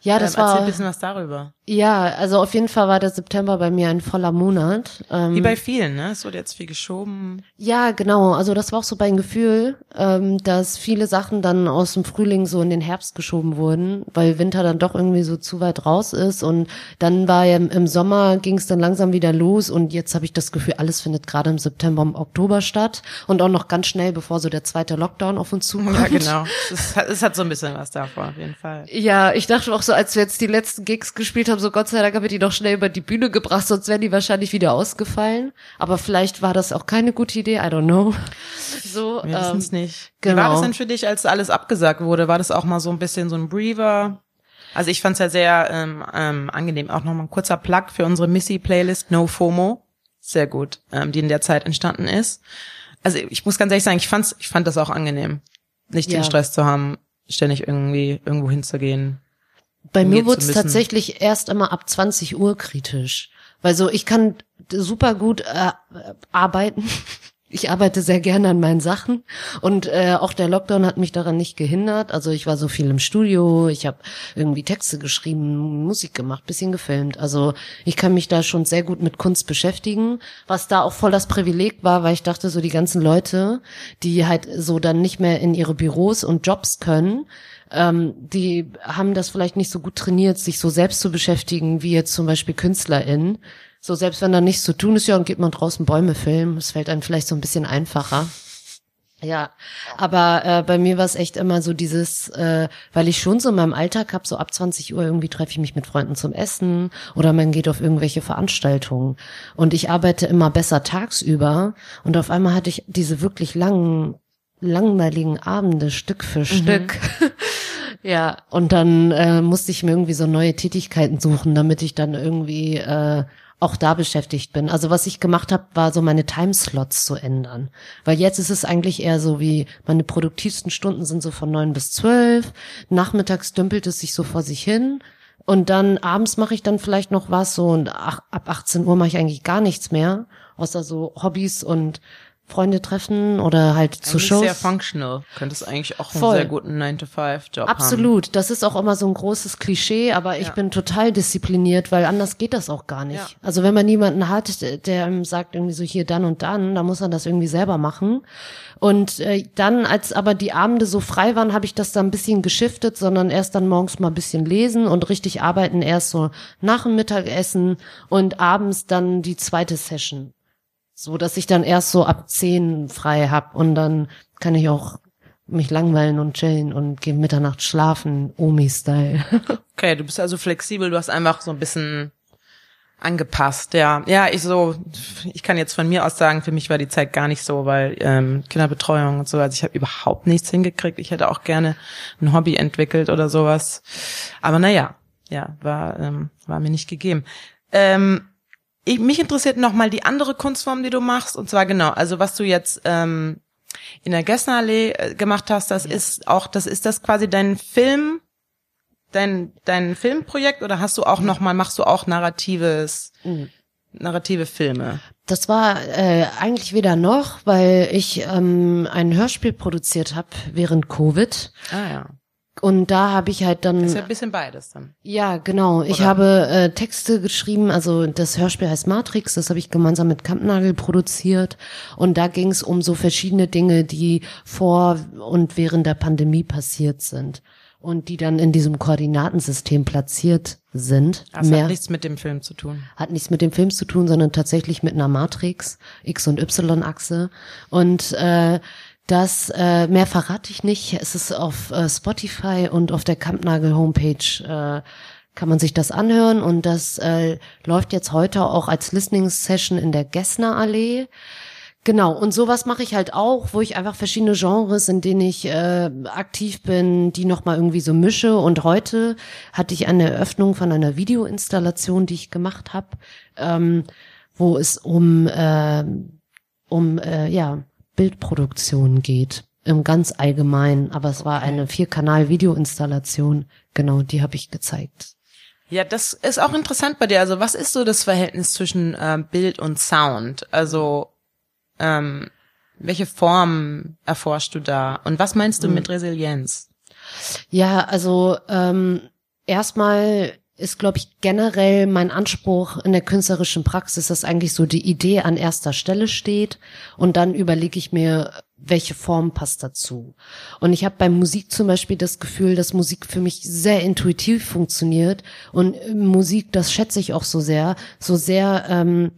ja das ähm, Erzähl war. ein bisschen was darüber. Ja, also auf jeden Fall war der September bei mir ein voller Monat. Ähm, Wie bei vielen, ne? Es wurde jetzt viel geschoben. Ja, genau. Also das war auch so mein Gefühl, ähm, dass viele Sachen dann aus dem Frühling so in den Herbst geschoben wurden, weil Winter dann doch irgendwie so zu weit raus ist. Und dann war ja im, im Sommer ging es dann langsam wieder los und jetzt habe ich das Gefühl, alles findet gerade im September, im Oktober statt und auch noch ganz schnell, bevor so der zweite Lockdown auf uns zukommt. Ja, genau. Es hat, es hat so ein bisschen was davon, auf jeden Fall. Ja, ich dachte auch so, als wir jetzt die letzten Gigs gespielt haben, so Gott sei Dank haben wir die noch schnell über die Bühne gebracht, sonst wären die wahrscheinlich wieder ausgefallen. Aber vielleicht war das auch keine gute Idee, I don't know. So, Wir wissen es ähm, nicht. genau. Wie war das denn für dich, als alles abgesagt wurde? War das auch mal so ein bisschen so ein Breather? Also ich fand es ja sehr ähm, ähm, angenehm. Auch nochmal ein kurzer Plug für unsere Missy-Playlist No FOMO. Sehr gut, ähm, die in der Zeit entstanden ist. Also ich muss ganz ehrlich sagen, ich fand's, ich fand das auch angenehm, nicht Ja. den Stress zu haben, ständig irgendwie irgendwo hinzugehen. Bei mir wurde es tatsächlich erst immer ab 20 Uhr kritisch. Weil so, ich kann super gut äh, arbeiten. Ich arbeite sehr gerne an meinen Sachen und äh, auch der Lockdown hat mich daran nicht gehindert. Also ich war so viel im Studio, ich habe irgendwie Texte geschrieben, Musik gemacht, bisschen gefilmt. Also ich kann mich da schon sehr gut mit Kunst beschäftigen, was da auch voll das Privileg war, weil ich dachte, so die ganzen Leute, die halt so dann nicht mehr in ihre Büros und Jobs können, ähm, die haben das vielleicht nicht so gut trainiert, sich so selbst zu beschäftigen, wie jetzt zum Beispiel KünstlerInnen. So selbst wenn da nichts zu tun ist, ja, dann geht man draußen Bäume filmen. Es fällt einem vielleicht so ein bisschen einfacher. Ja, aber äh, bei mir war es echt immer so dieses, äh, weil ich schon so in meinem Alltag habe, so ab 20 Uhr irgendwie treffe ich mich mit Freunden zum Essen oder man geht auf irgendwelche Veranstaltungen und ich arbeite immer besser tagsüber und auf einmal hatte ich diese wirklich langen, langweiligen Abende Stück für Stück. ja, und dann äh, musste ich mir irgendwie so neue Tätigkeiten suchen, damit ich dann irgendwie äh, auch da beschäftigt bin. Also was ich gemacht habe, war so meine Timeslots zu ändern. Weil jetzt ist es eigentlich eher so wie, meine produktivsten Stunden sind so von neun bis zwölf, nachmittags dümpelt es sich so vor sich hin und dann abends mache ich dann vielleicht noch was so und ach, ab 18 Uhr mache ich eigentlich gar nichts mehr, außer so Hobbys und Freunde treffen oder halt zu Eigentlich Shows. sehr functional. Könntest eigentlich auch einen Voll. sehr guten 9-to-5-Job haben. Absolut, das ist auch immer so ein großes Klischee, aber ich Ja. bin total diszipliniert, weil anders geht das auch gar nicht. Ja. Also wenn man niemanden hat, der- sagt irgendwie so hier dann und dann, dann muss man das irgendwie selber machen. Und äh, dann, als aber die Abende so frei waren, habe ich das dann ein bisschen geschiftet, sondern erst dann morgens mal ein bisschen lesen und richtig arbeiten erst so nach dem Mittagessen und abends dann die zweite Session. So, dass ich dann erst so ab zehn frei hab und dann kann ich auch mich langweilen und chillen und gehe Mitternacht schlafen, Omi-Style. Okay, du bist also flexibel, du hast einfach so ein bisschen angepasst, ja. Ja, ich so, ich kann jetzt von mir aus sagen, für mich war die Zeit gar nicht so, weil ähm, Kinderbetreuung und so, also ich habe überhaupt nichts hingekriegt. Ich hätte auch gerne ein Hobby entwickelt oder sowas. Aber naja, ja, war, ähm, war mir nicht gegeben. Ähm, ich, mich interessiert noch mal die andere Kunstform, die du machst, und zwar genau, also was du jetzt ähm, in der Gessnerallee äh, gemacht hast, das ist auch, das ist das quasi dein Film, dein dein Filmprojekt? Oder hast du auch noch mal machst du auch narratives narrative Filme? Das war äh, eigentlich weder noch, weil ich ähm, ein Hörspiel produziert habe während Covid. Ah ja, Und da habe ich halt dann ist ja ein bisschen beides dann. Ja, genau. Ich Oder? habe äh, Texte geschrieben, also das Hörspiel heißt Matrix, das habe ich gemeinsam mit Kampnagel produziert. Und da ging es um so verschiedene Dinge, die vor und während der Pandemie passiert sind. Und die dann in diesem Koordinatensystem platziert sind. Das Mehr hat nichts mit dem Film zu tun. hat nichts mit dem Film zu tun, sondern tatsächlich mit einer Matrix, X- und Y-Achse. Und äh, das, äh, mehr verrate ich nicht. Es ist auf äh, Spotify und auf der Kampnagel-Homepage äh, kann man sich das anhören. Und das äh, läuft jetzt heute auch als Listening-Session in der Gessner Allee. Genau, und sowas mache ich halt auch, wo ich einfach verschiedene Genres, in denen ich äh, aktiv bin, die nochmal irgendwie so mische. Und heute hatte ich eine Eröffnung von einer Videoinstallation, die ich gemacht habe, ähm, wo es um, äh, um äh, ja, Bildproduktion geht. Im ganz allgemein, aber es war eine Vierkanal-Videoinstallation. Genau, die habe ich gezeigt. Ja, das ist auch interessant bei dir. Also was ist so das Verhältnis zwischen ähm, Bild und Sound? Also ähm, welche Form erforschst du da? Und was meinst du mit Resilienz? Ja, also ähm, erstmal ist, glaube ich, generell mein Anspruch in der künstlerischen Praxis, dass eigentlich so die Idee an erster Stelle steht und dann überlege ich mir, welche Form passt dazu. Und ich habe bei Musik zum Beispiel das Gefühl, dass Musik für mich sehr intuitiv funktioniert und Musik, das schätze ich auch so sehr, so sehr ähm,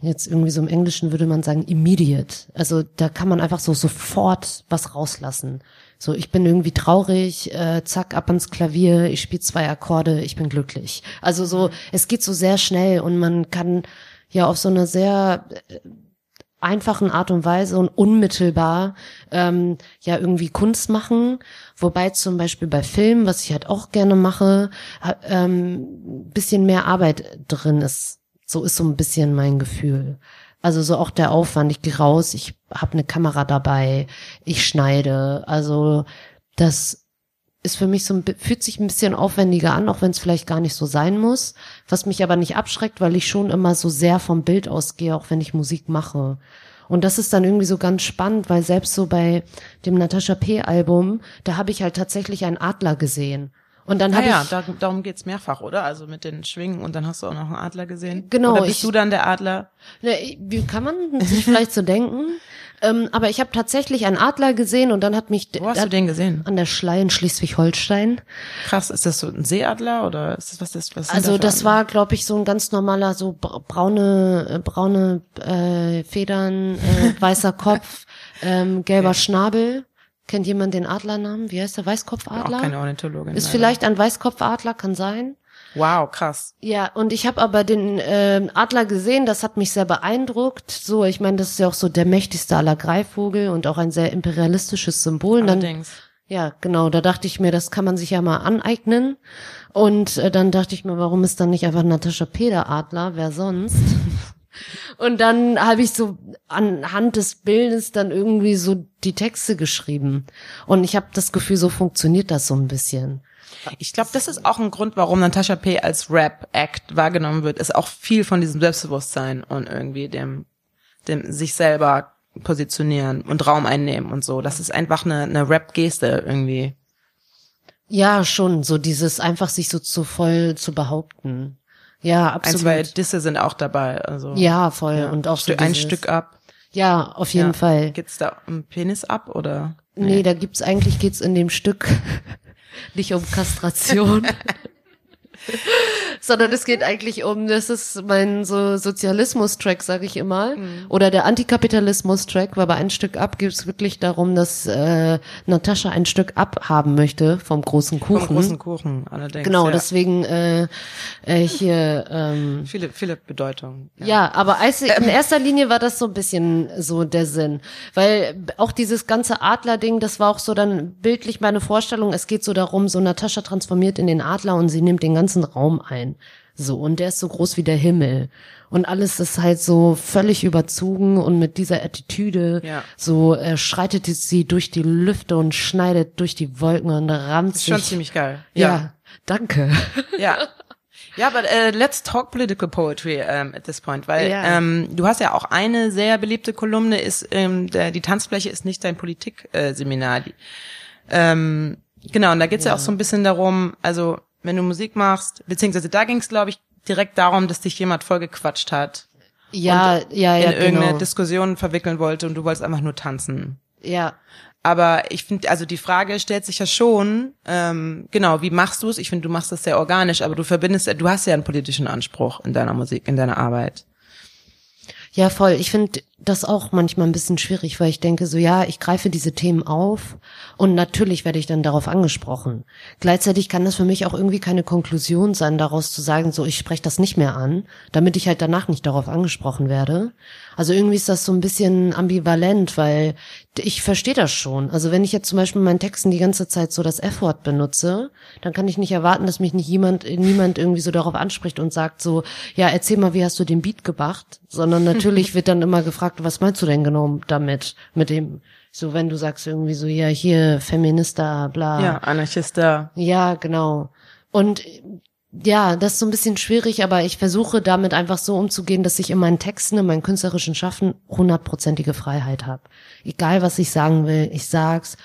jetzt irgendwie so im Englischen würde man sagen immediate. Also da kann man einfach so sofort was rauslassen. So, ich bin irgendwie traurig, äh, zack, ab ans Klavier, ich spiele zwei Akkorde, ich bin glücklich. Also so, es geht so sehr schnell und man kann ja auf so eine sehr äh, einfachen Art und Weise und unmittelbar ähm, ja irgendwie Kunst machen. Wobei zum Beispiel bei Filmen, was ich halt auch gerne mache, ähm, bisschen mehr Arbeit drin ist so ist so ein bisschen mein Gefühl. Also so auch der Aufwand. Ich gehe raus, ich habe eine Kamera dabei, ich schneide. Also das ist für mich so fühlt sich ein bisschen aufwendiger an, auch wenn es vielleicht gar nicht so sein muss. Was mich aber nicht abschreckt, weil ich schon immer so sehr vom Bild ausgehe, auch wenn ich Musik mache. Und das ist dann irgendwie so ganz spannend, weil selbst so bei dem Natascha P. Album, da habe ich halt tatsächlich einen Adler gesehen. Und dann habe ah, ich ja, da, darum geht's mehrfach, oder? Also mit den Schwingen und dann hast du auch noch einen Adler gesehen. Genau. Oder bist ich, du dann der Adler? Ne, wie kann man sich vielleicht so denken? Ähm, aber ich habe tatsächlich einen Adler gesehen und dann hat mich Wo hast du den gesehen? an der Schlei in Schleswig-Holstein. Krass, ist das so ein Seeadler oder ist das was ist was? Also da das Adler? war, glaube ich, so ein ganz normaler, so bra- braune, äh, braune äh, Federn, äh, weißer Kopf, ähm, gelber Schnabel. Kennt jemand den Adlernamen? Wie heißt der? Weißkopfadler? auch keine Ornithologin. Ist leider. vielleicht ein Weißkopfadler, kann sein. Wow, krass. Ja, und ich habe aber den ähm, Adler gesehen, das hat mich sehr beeindruckt. So, ich meine, das ist ja auch so der mächtigste aller Greifvogel und auch ein sehr imperialistisches Symbol. Und dann, Allerdings. ja, genau, da dachte ich mir, das kann man sich ja mal aneignen. Und äh, dann dachte ich mir, warum ist dann nicht einfach Natascha Peder Adler, wer sonst? Und dann habe ich so anhand des Bildes dann irgendwie so die Texte geschrieben. Und ich habe das Gefühl, so funktioniert das so ein bisschen. Ich glaube, das ist auch ein Grund, warum Natascha P. als Rap-Act wahrgenommen wird, ist auch viel von diesem Selbstbewusstsein und irgendwie dem, dem sich selber positionieren und Raum einnehmen und so. Das ist einfach eine, eine Rap-Geste irgendwie. Ja, schon, so dieses einfach sich so zu voll zu behaupten. Ja, Ein, absolut. zwei Disse sind auch dabei. Also ja, voll. ja. Und auch so Stück, ein dieses- Stück ab. Ja, auf jeden Ja. Fall. Geht's da um Penis ab oder? Nee, da gibt's eigentlich geht's in dem Stück nicht um Kastration. Sondern es geht eigentlich um, das ist mein so Sozialismus-Track, sage ich immer, Mhm. oder der Antikapitalismus-Track, weil bei ein Stück ab geht's wirklich darum, dass äh, Natascha ein Stück abhaben möchte vom großen Kuchen. Vom großen Kuchen, allerdings. genau, ja. deswegen äh, äh, hier ähm, Viele, viele Bedeutungen. Ja, aber als, in erster Linie war das so ein bisschen so der Sinn. Weil auch dieses ganze Adler-Ding, das war auch so dann bildlich meine Vorstellung. Es geht so darum, so Natascha transformiert in den Adler und sie nimmt den ganzen Raum ein. So, und der ist so groß wie der Himmel. Und alles ist halt so völlig überzogen und mit dieser Attitüde Ja. so äh, schreitet sie durch die Lüfte und schneidet durch die Wolken und rammt Ist sich. schon ziemlich geil. ja, danke. Ja. Ja, aber äh, let's talk political poetry um, at this point, weil Ja. ähm, du hast ja auch eine sehr beliebte Kolumne, ist ähm, der, die Tanzfläche ist nicht dein Politikseminar. Äh, Seminar. Die- ähm, genau, und da geht's ja. auch so ein bisschen darum, also wenn du Musik machst, beziehungsweise da ging's, glaube ich, direkt darum, dass dich jemand vollgequatscht hat, Ja, ja, ja, in irgendeine genau. Diskussion verwickeln wollte und du wolltest einfach nur tanzen. Ja, Aber ich finde, also die Frage stellt sich ja schon, ähm, genau, wie machst du es? Ich finde, du machst das sehr organisch, aber du verbindest, du hast ja einen politischen Anspruch in deiner Musik, in deiner Arbeit. Ja, voll. Ich finde das auch manchmal ein bisschen schwierig, weil ich denke so, ja, ich greife diese Themen auf und natürlich werde ich dann darauf angesprochen. Gleichzeitig kann das für mich auch irgendwie keine Konklusion sein, daraus zu sagen, so, ich spreche das nicht mehr an, damit ich halt danach nicht darauf angesprochen werde. Also irgendwie ist das so ein bisschen ambivalent, weil ich verstehe das schon. Also wenn ich jetzt zum Beispiel in meinen Texten die ganze Zeit so das F-Wort benutze, dann kann ich nicht erwarten, dass mich nicht jemand, niemand irgendwie so darauf anspricht und sagt so, ja, erzähl mal, wie hast du den Beat gemacht? Sondern natürlich wird dann immer gefragt, was meinst du denn genau damit? Mit dem, so wenn du sagst irgendwie so, ja, hier, Feminista, bla. Ja, Anarchista. Ja, genau. Und ja, das ist so ein bisschen schwierig, aber ich versuche damit einfach so umzugehen, dass ich in meinen Texten, in meinem künstlerischen Schaffen hundertprozentige Freiheit habe. Egal, was ich sagen will, ich sag's.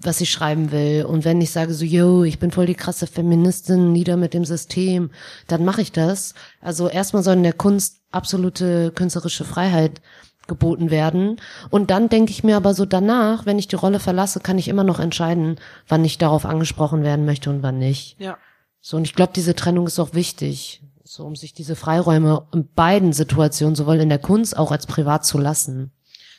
was ich schreiben will. Und wenn ich sage so, yo, ich bin voll die krasse Feministin, nieder mit dem System, dann mache ich das. Also erstmal soll in der Kunst absolute künstlerische Freiheit geboten werden. Und dann denke ich mir aber so danach, wenn ich die Rolle verlasse, kann ich immer noch entscheiden, wann ich darauf angesprochen werden möchte und wann nicht. Ja. So, und ich glaube, diese Trennung ist auch wichtig, so um sich diese Freiräume in beiden Situationen, sowohl in der Kunst auch als privat zu lassen.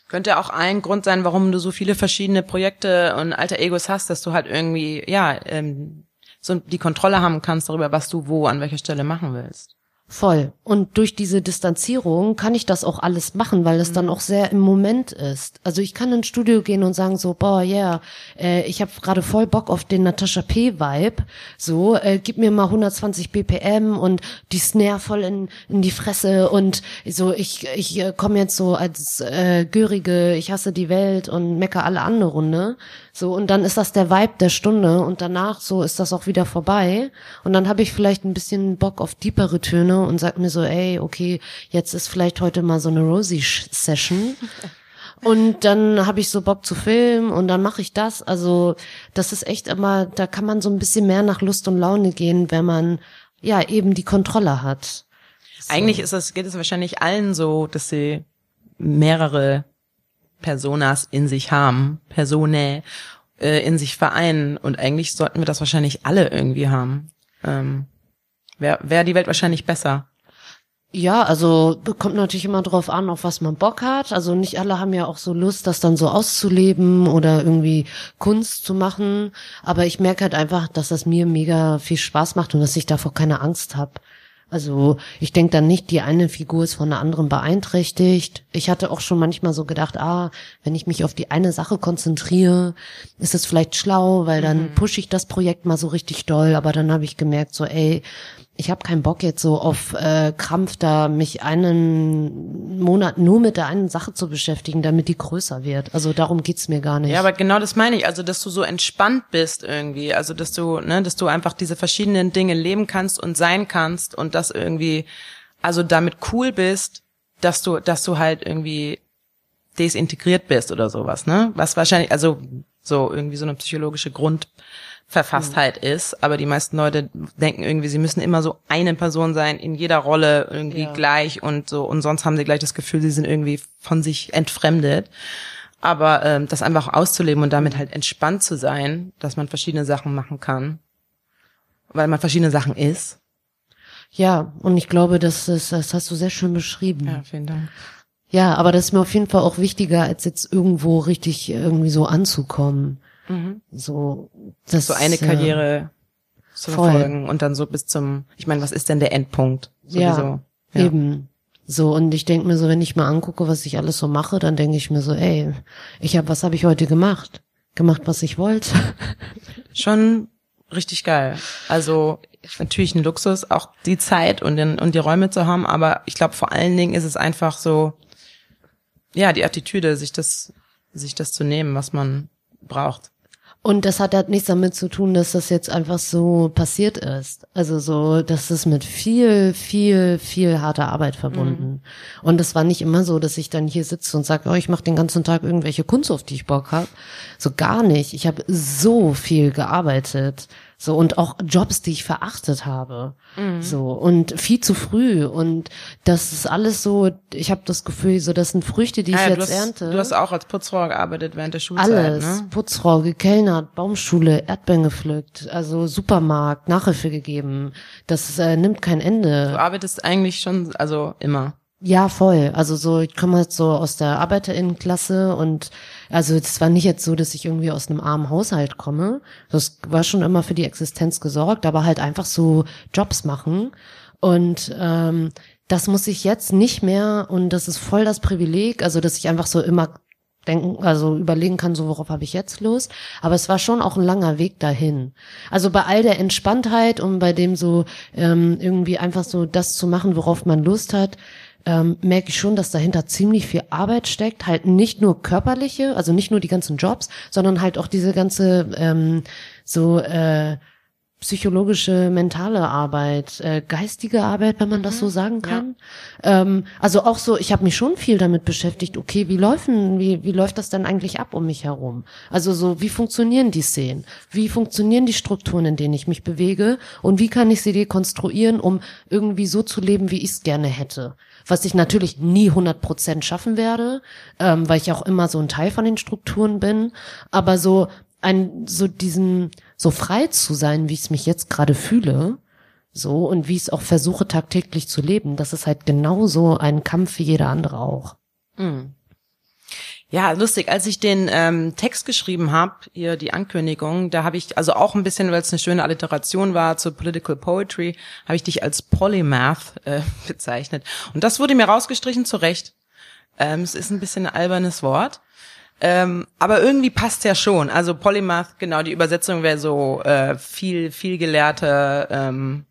Könnte auch ein Grund sein, warum du so viele verschiedene Projekte und alter Egos hast, dass du halt irgendwie, ja, ähm, so die Kontrolle haben kannst darüber, was du wo an welcher Stelle machen willst. Voll. Und durch diese Distanzierung kann ich das auch alles machen, weil es dann auch sehr im Moment ist. Also ich kann ins Studio gehen und sagen so, boah, yeah, äh, ich habe gerade voll Bock auf den Natascha P. Vibe. So, äh, gib mir mal 120 BPM und die Snare voll in, in die Fresse und so, ich, ich äh, komme jetzt so als äh, Görige, ich hasse die Welt und mecker alle an eine Runde. So, und dann ist das der Vibe der Stunde und danach so ist das auch wieder vorbei. Und dann habe ich vielleicht ein bisschen Bock auf deepere Töne und sag mir so, ey, okay, jetzt ist vielleicht heute mal so eine Rosie-Session. Und dann habe ich so Bock zu filmen und dann mache ich das. Also das ist echt immer, da kann man so ein bisschen mehr nach Lust und Laune gehen, wenn man ja eben die Kontrolle hat. So. Eigentlich ist es, geht es wahrscheinlich allen so, dass sie mehrere Personas in sich haben, Personae äh, in sich vereinen und eigentlich sollten wir das wahrscheinlich alle irgendwie haben. Ähm, Wäre wär die Welt wahrscheinlich besser. Ja, also kommt natürlich immer drauf an, auf was man Bock hat. Also nicht alle haben ja auch so Lust, das dann so auszuleben oder irgendwie Kunst zu machen. Aber ich merke halt einfach, dass das mir mega viel Spaß macht und dass ich davor keine Angst habe. Also ich denke dann nicht, die eine Figur ist von der anderen beeinträchtigt. Ich hatte auch schon manchmal so gedacht, ah, wenn ich mich auf die eine Sache konzentriere, ist es vielleicht schlau, weil dann Mhm. pushe ich das Projekt mal so richtig doll. Aber dann habe ich gemerkt, so ey, ich habe keinen Bock jetzt so auf äh, Krampf da, mich einen Monat nur mit der einen Sache zu beschäftigen, damit die größer wird. Also darum geht's mir gar nicht. Ja, aber genau das meine ich. Also, dass du so entspannt bist irgendwie. Also, dass du, ne, dass du einfach diese verschiedenen Dinge leben kannst und sein kannst und das irgendwie, also damit cool bist, dass du, dass du halt irgendwie desintegriert bist oder sowas, ne? Was wahrscheinlich, also so irgendwie so eine psychologische Grundverfasstheit ist, aber die meisten Leute denken irgendwie, sie müssen immer so eine Person sein, in jeder Rolle irgendwie Ja. gleich und so, und sonst haben sie gleich das Gefühl, sie sind irgendwie von sich entfremdet. Aber ähm, das einfach auszuleben und damit halt entspannt zu sein, dass man verschiedene Sachen machen kann, weil man verschiedene Sachen ist. ja, und ich glaube, das, ist, das hast du sehr schön beschrieben. Ja, vielen Dank. Ja, aber das ist mir auf jeden Fall auch wichtiger, als jetzt irgendwo richtig irgendwie so anzukommen. So, das So eine ja- Karriere zu voll. verfolgen und dann so bis zum, ich meine, was ist denn der Endpunkt? Sowieso. Ja, eben. So, und ich denke mir so, wenn ich mal angucke, was ich alles so mache, dann denke ich mir so, ey, ich habe, was habe ich heute gemacht? Gemacht, was ich wollte. Schon richtig geil. Also natürlich ein Luxus, auch die Zeit und, den, und die Räume zu haben, aber ich glaube vor allen Dingen ist es einfach so, ja, die Attitüde, sich das, sich das zu nehmen, was man braucht. Und das hat halt nichts damit zu tun, dass das jetzt einfach so passiert ist. Also so, das ist mit viel, viel, viel harter Arbeit verbunden. Und das war nicht immer so, dass ich dann hier sitze und sage, oh, ich mache den ganzen Tag irgendwelche Kunst, auf die ich Bock habe. So gar nicht. Ich habe so viel gearbeitet. So und auch Jobs, die ich verachtet habe. So und viel zu früh. Und das ist alles so, ich habe das Gefühl, so das sind Früchte, die ich Ah ja, jetzt du, hast, ernte. du hast auch als Putzfrau gearbeitet während der Schulzeit, Alles. ne? Putzfrau, gekellnert, Baumschule, Erdbeeren gepflückt, also Supermarkt, Nachhilfe gegeben. Das äh, nimmt kein Du Ende. arbeitest eigentlich schon, also immer. Ja, voll. Also so, ich komme halt so aus der Arbeiterinnenklasse und also es war nicht jetzt so, dass ich irgendwie aus einem armen Haushalt komme. Das war schon immer für die Existenz gesorgt, aber halt einfach so Jobs machen. Und ähm, das muss ich jetzt nicht mehr und das ist voll das Privileg, also dass ich einfach so immer denken, also überlegen kann, so worauf habe ich jetzt Lust. Aber es war schon auch ein langer Weg dahin. Also bei all der Entspanntheit und bei dem so ähm, irgendwie einfach so das zu machen, worauf man Lust hat, ähm, merke ich schon, dass dahinter ziemlich viel Arbeit steckt. Halt nicht nur körperliche, also nicht nur die ganzen Jobs, sondern halt auch diese ganze ähm, so äh, psychologische, mentale Arbeit, äh, geistige Arbeit, wenn man das so sagen kann. Ähm, also auch so, ich habe mich schon viel damit beschäftigt, okay, wie laufen, wie, wie läuft das denn eigentlich ab um mich herum? Also so, wie funktionieren die Szenen? Wie funktionieren die Strukturen, in denen ich mich bewege? Und wie kann ich sie dekonstruieren, um irgendwie so zu leben, wie ich es gerne hätte? Was ich natürlich nie 100 Prozent schaffen werde, ähm, weil ich auch immer so ein Teil von den Strukturen bin. Aber so ein, so diesen, so frei zu sein, wie ich es mich jetzt gerade fühle, so und wie ich es auch versuche tagtäglich zu leben, das ist halt genauso ein Kampf wie jeder andere auch. Ja, lustig. Als ich den ähm, Text geschrieben habe, hier die Ankündigung, da habe ich also auch ein bisschen, weil es eine schöne Alliteration war zur Political Poetry, habe ich dich als Polymath äh, bezeichnet. Und das wurde mir rausgestrichen, zu Recht. Ähm, es ist ein bisschen ein albernes Wort. Ähm, aber irgendwie passt ja schon. Also Polymath, genau, die Übersetzung wäre so äh, viel, viel gelehrter, ähm,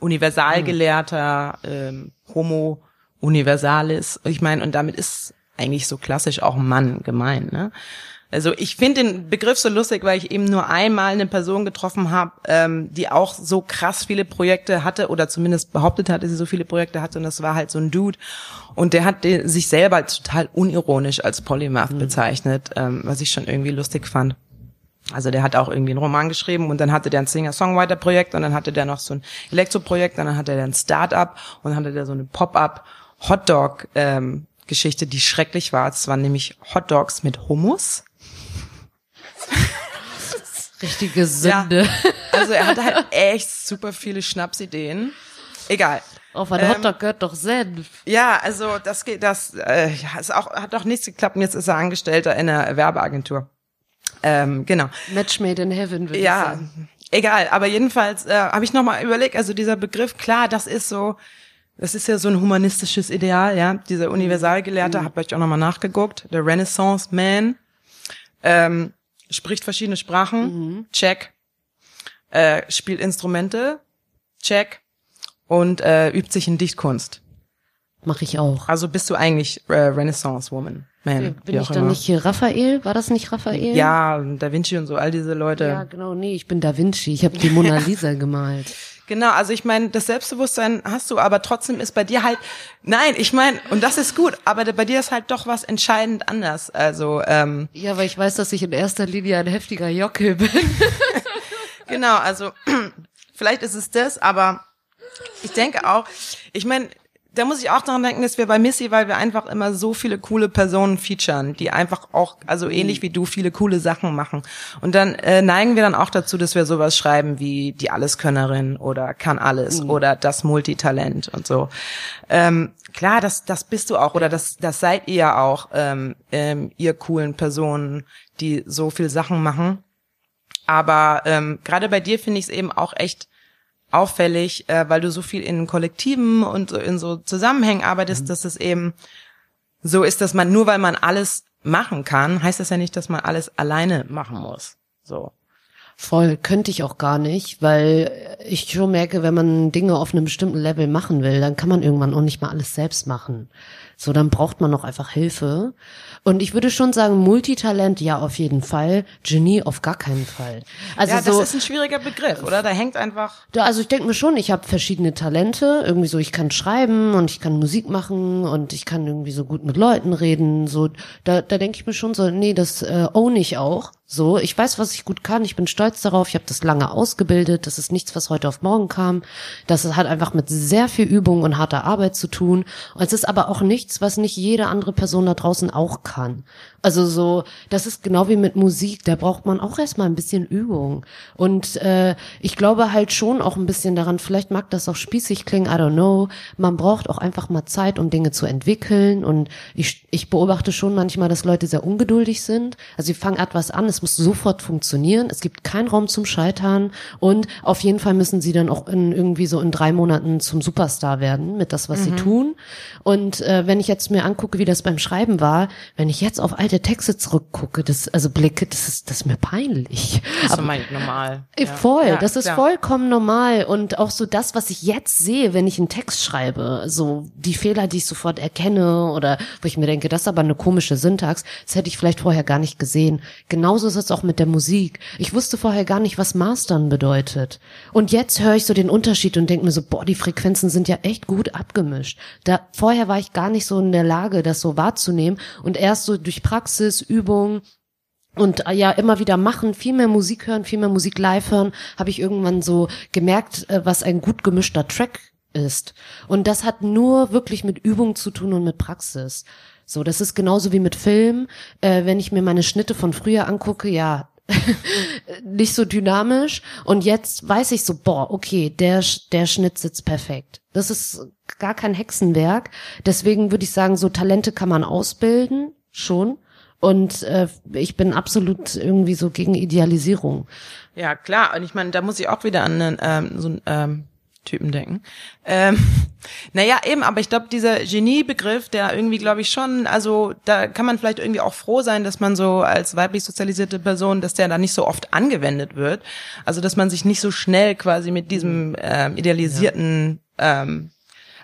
universalgelehrter, ähm, Homo universalis. Ich meine, und damit ist eigentlich so klassisch auch Mann gemeint. Ne? Also ich finde den Begriff so lustig, weil ich eben nur einmal eine Person getroffen habe, ähm, die auch so krass viele Projekte hatte oder zumindest behauptet hat, dass sie so viele Projekte hatte und das war halt so ein Dude und der hat den, sich selber als total unironisch als Polymath bezeichnet, ähm, was ich schon irgendwie lustig fand. Also der hat auch irgendwie einen Roman geschrieben und dann hatte der ein Singer-Songwriter-Projekt und dann hatte der noch so ein Elektro-Projekt, und dann hatte der ein Start-up und dann hatte der so eine Pop-up Hotdog ähm, Geschichte, die schrecklich war. Es waren nämlich Hotdogs mit Hummus. Richtige Sünde. Also er hatte halt echt super viele Schnapsideen. Egal. Auf ein Ähm, Hotdog gehört doch Senf. Ja, also das geht, das äh, ja, ist auch hat auch nichts geklappt. Und jetzt ist er Angestellter in einer Werbeagentur. Ähm, genau. Match made in heaven, würde ich Ja, sagen. egal. Aber jedenfalls äh, habe ich noch mal überlegt. Also dieser Begriff, klar, das ist so, das ist ja so ein humanistisches Ideal, ja. Dieser Universalgelehrte, Mhm. hab ich auch noch mal nachgeguckt. Der Renaissance Man ähm, spricht verschiedene Sprachen, Mhm. check. Äh, spielt Instrumente, check. Und äh, übt sich in Dichtkunst. Mache ich auch. Also bist du eigentlich äh, Renaissance Woman, Man, Bin ich dann immer. nicht hier Raphael? War das nicht Raphael? Ja, Da Vinci und so, all diese Leute. Ja, genau, nee, ich bin Da Vinci. Ich habe die Mona Lisa gemalt. Genau, also ich meine, das Selbstbewusstsein hast du, aber trotzdem ist bei dir halt, nein, ich meine, und das ist gut, aber bei dir ist halt doch was entscheidend anders. Also, ähm, Ja, weil ich weiß, dass ich in erster Linie ein heftiger Jockel bin. genau, also vielleicht ist es das, aber ich denke auch, ich meine, da muss ich auch daran denken, dass wir bei Missy, weil wir einfach immer so viele coole Personen featuren, die einfach auch, also ähnlich wie du, viele coole Sachen machen. Und dann äh, neigen wir dann auch dazu, dass wir sowas schreiben wie die Alleskönnerin oder kann alles oder das Multitalent und so. Ähm, klar, das, das bist du auch oder das, das seid ihr ja auch, ähm, ähm, ihr coolen Personen, die so viel Sachen machen. Aber ähm, gerade bei dir finde ich es eben auch echt auffällig, äh, weil du so viel in Kollektiven und so in so Zusammenhängen arbeitest, dass es eben so ist, dass man nur weil man alles machen kann, heißt das ja nicht, dass man alles alleine machen muss. So. Voll, könnte ich auch gar nicht, weil ich schon merke, wenn man Dinge auf einem bestimmten Level machen will, dann kann man irgendwann auch nicht mal alles selbst machen. So, dann braucht man noch einfach Hilfe. Und ich würde schon sagen, Multitalent, ja, auf jeden Fall. Genie auf gar keinen Fall. Also ja, das so, ist ein schwieriger Begriff, oder? Da hängt einfach. Ja, also ich denke mir schon, ich habe verschiedene Talente. Irgendwie so, ich kann schreiben und ich kann Musik machen und ich kann irgendwie so gut mit Leuten reden. So, da, da denke ich mir schon so, nee, das äh, own ich auch. So, ich weiß, was ich gut kann. Ich bin stolz darauf. Ich habe das lange ausgebildet. Das ist nichts, was heute auf morgen kam. Das hat einfach mit sehr viel Übung und harter Arbeit zu tun. Und es ist aber auch nichts, was nicht jede andere Person da draußen auch kann. Also so, das ist genau wie mit Musik. Da braucht man auch erstmal ein bisschen Übung. Und äh, ich glaube halt schon auch ein bisschen daran. Vielleicht mag das auch spießig klingen. I don't know. Man braucht auch einfach mal Zeit, um Dinge zu entwickeln. Und ich, ich beobachte schon manchmal, dass Leute sehr ungeduldig sind. Also sie fangen etwas an. Es muss sofort funktionieren. Es gibt keinen Raum zum Scheitern. Und auf jeden Fall müssen sie dann auch in, irgendwie so in drei Monaten zum Superstar werden mit das, was sie tun. Und äh, wenn ich jetzt mir angucke, wie das beim Schreiben war, wenn ich jetzt auf all der Texte zurückgucke, das, also blicke, das ist, das ist mir peinlich. Das ist so mein normal. Äh, Ja. Voll, Ja, das ist klar. vollkommen normal und auch so das, was ich jetzt sehe, wenn ich einen Text schreibe, so die Fehler, die ich sofort erkenne oder wo ich mir denke, das ist aber eine komische Syntax, das hätte ich vielleicht vorher gar nicht gesehen. Genauso ist es auch mit der Musik. Ich wusste vorher gar nicht, was Mastern bedeutet. Und jetzt höre ich so den Unterschied und denke mir so, boah, die Frequenzen sind ja echt gut abgemischt. Da vorher war ich gar nicht so in der Lage, das so wahrzunehmen und erst so durch Praxis, Übung, und äh, ja immer wieder machen, viel mehr Musik hören, viel mehr Musik live hören, habe ich irgendwann so gemerkt, äh, was ein gut gemischter Track ist. Und das hat nur wirklich mit Übung zu tun und mit Praxis. So, das ist genauso wie mit Film. Äh, wenn ich mir meine Schnitte von früher angucke, ja, nicht so dynamisch. Und jetzt weiß ich so, boah, okay, der, der Schnitt sitzt perfekt. Das ist gar kein Hexenwerk. Deswegen würde ich sagen, so Talente kann man ausbilden, schon. Und äh, ich bin absolut irgendwie so gegen Idealisierung. Ja, klar. Und ich meine, da muss ich auch wieder an einen, ähm, so einen ähm, Typen denken. Ähm, naja, eben, aber ich glaube, dieser Genie-Begriff, der irgendwie, glaube ich, schon, also da kann man vielleicht irgendwie auch froh sein, dass man so als weiblich sozialisierte Person, dass der da nicht so oft angewendet wird. Also, dass man sich nicht so schnell quasi mit diesem ähm, idealisierten ähm,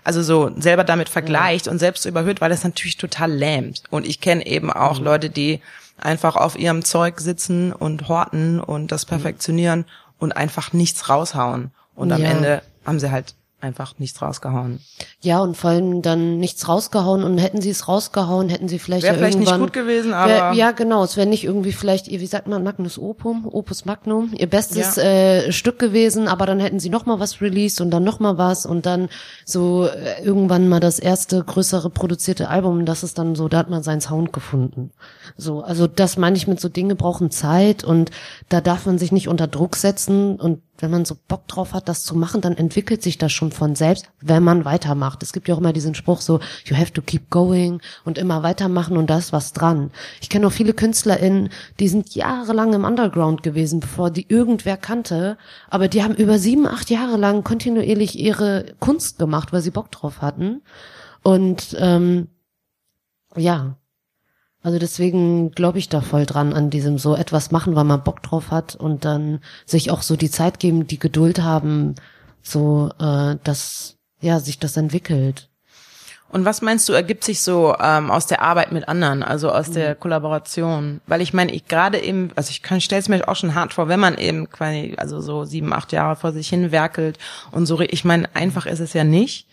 also so selber damit vergleicht und selbst so überhöht, weil das natürlich total lähmt. Und ich kenne eben auch Leute, die einfach auf ihrem Zeug sitzen und horten und das perfektionieren und einfach nichts raushauen. Und am Ja. Ende haben sie halt einfach nichts rausgehauen. Ja, und vor allem dann nichts rausgehauen und hätten sie es rausgehauen, hätten sie vielleicht Wäre ja vielleicht nicht irgendwann gut gewesen, Wär, aber ja, genau. Es wäre nicht irgendwie vielleicht ihr, wie sagt man, Magnus Opum, Opus Magnum, ihr bestes Ja. äh, Stück gewesen, aber dann hätten sie noch mal was released und dann noch mal was und dann so äh, irgendwann mal das erste größere produzierte Album. Das ist dann so, da hat man seinen Sound gefunden. So, also das meine ich mit so Dinge brauchen Zeit und da darf man sich nicht unter Druck setzen und wenn man so Bock drauf hat, das zu machen, dann entwickelt sich das schon von selbst, wenn man weitermacht. Es gibt ja auch immer diesen Spruch so, you have to keep going und immer weitermachen und da ist was dran. Ich kenne auch viele KünstlerInnen, die sind jahrelang im Underground gewesen, bevor die irgendwer kannte, aber die haben über sieben, acht Jahre lang kontinuierlich ihre Kunst gemacht, weil sie Bock drauf hatten. Und ähm, ja, also deswegen glaube ich da voll dran an diesem so etwas machen, weil man Bock drauf hat und dann sich auch so die Zeit geben, die Geduld haben, so äh, dass ja sich das entwickelt. Und was meinst du, ergibt sich so ähm, aus der Arbeit mit anderen, also aus der Kollaboration? Weil ich meine, ich gerade eben, also ich kann stelle es mir auch schon hart vor, wenn man eben quasi, also so sieben, acht Jahre vor sich hin werkelt und so, ich meine, einfach ist es ja nicht.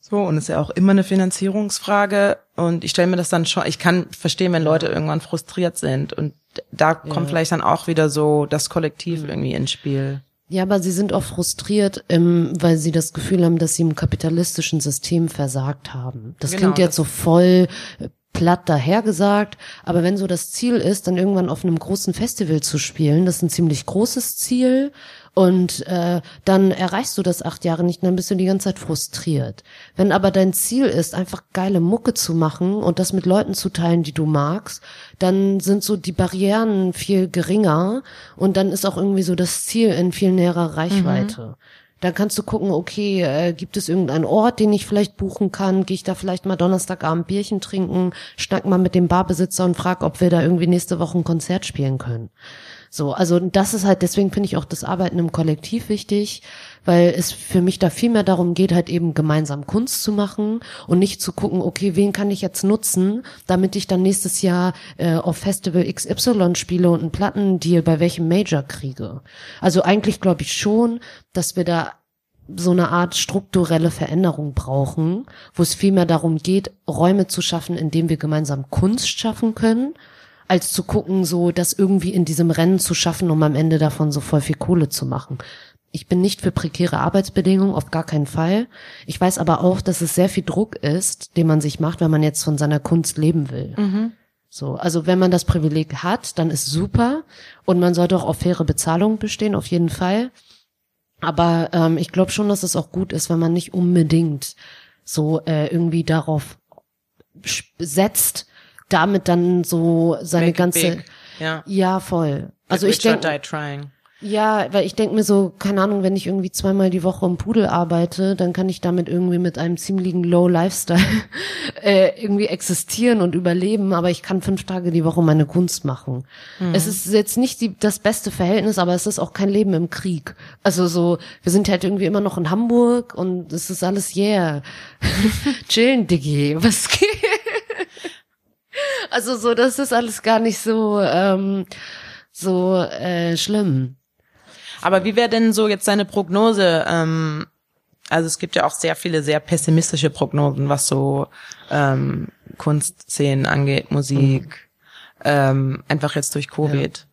So, und es ist ja auch immer eine Finanzierungsfrage. Und ich stelle mir das dann schon, ich kann verstehen, wenn Leute irgendwann frustriert sind. Und da kommt vielleicht dann auch wieder so das Kollektiv irgendwie ins Spiel. Ja, aber sie sind auch frustriert, ähm, weil sie das Gefühl haben, dass sie im kapitalistischen System versagt haben. Das Genau, klingt jetzt das- so voll äh, platt dahergesagt, aber wenn so das Ziel ist, dann irgendwann auf einem großen Festival zu spielen, das ist ein ziemlich großes Ziel und äh, dann erreichst du das acht Jahre nicht, dann bist du die ganze Zeit frustriert. Wenn aber dein Ziel ist, einfach geile Mucke zu machen und das mit Leuten zu teilen, die du magst, dann sind so die Barrieren viel geringer und dann ist auch irgendwie so das Ziel in viel näherer Reichweite. Dann kannst du gucken, okay, äh, gibt es irgendeinen Ort, den ich vielleicht buchen kann? Gehe ich da vielleicht mal Donnerstagabend Bierchen trinken, schnack mal mit dem Barbesitzer und frag, ob wir da irgendwie nächste Woche ein Konzert spielen können. So, also das ist halt, deswegen finde ich auch das Arbeiten im Kollektiv wichtig, weil es für mich da viel mehr darum geht, halt eben gemeinsam Kunst zu machen und nicht zu gucken, okay, wen kann ich jetzt nutzen, damit ich dann nächstes Jahr äh, auf Festival XY spiele und einen Plattendeal bei welchem Major kriege. Also eigentlich glaube ich schon, dass wir da so eine Art strukturelle Veränderung brauchen, wo es vielmehr darum geht, Räume zu schaffen, in denen wir gemeinsam Kunst schaffen können, als zu gucken, so das irgendwie in diesem Rennen zu schaffen, um am Ende davon so voll viel Kohle zu machen. Ich bin nicht für prekäre Arbeitsbedingungen, auf gar keinen Fall. Ich weiß aber auch, dass es sehr viel Druck ist, den man sich macht, wenn man jetzt von seiner Kunst leben will. So, also wenn man das Privileg hat, dann ist super und man sollte auch auf faire Bezahlung bestehen, auf jeden Fall. Aber ähm, ich glaube schon, dass es auch gut ist, wenn man nicht unbedingt so äh, irgendwie darauf setzt, damit dann so seine Make ganze. Ja. ja voll. Also ich denke. Ja, weil ich denke mir so, keine Ahnung, wenn ich irgendwie zweimal die Woche im Pudel arbeite, dann kann ich damit irgendwie mit einem ziemlichen Low Lifestyle äh, irgendwie existieren und überleben, aber ich kann fünf Tage die Woche meine Kunst machen. Mhm. Es ist jetzt nicht die, das beste Verhältnis, aber es ist auch kein Leben im Krieg. Also so, wir sind halt irgendwie immer noch in Hamburg und es ist alles yeah. Chillen, Diggi, was geht? Also so, das ist alles gar nicht so, ähm, so äh, schlimm. Aber wie wäre denn so jetzt seine Prognose? Ähm, also es gibt ja auch sehr viele sehr pessimistische Prognosen, was so ähm, Kunstszenen angeht, Musik, ähm, einfach jetzt durch Covid.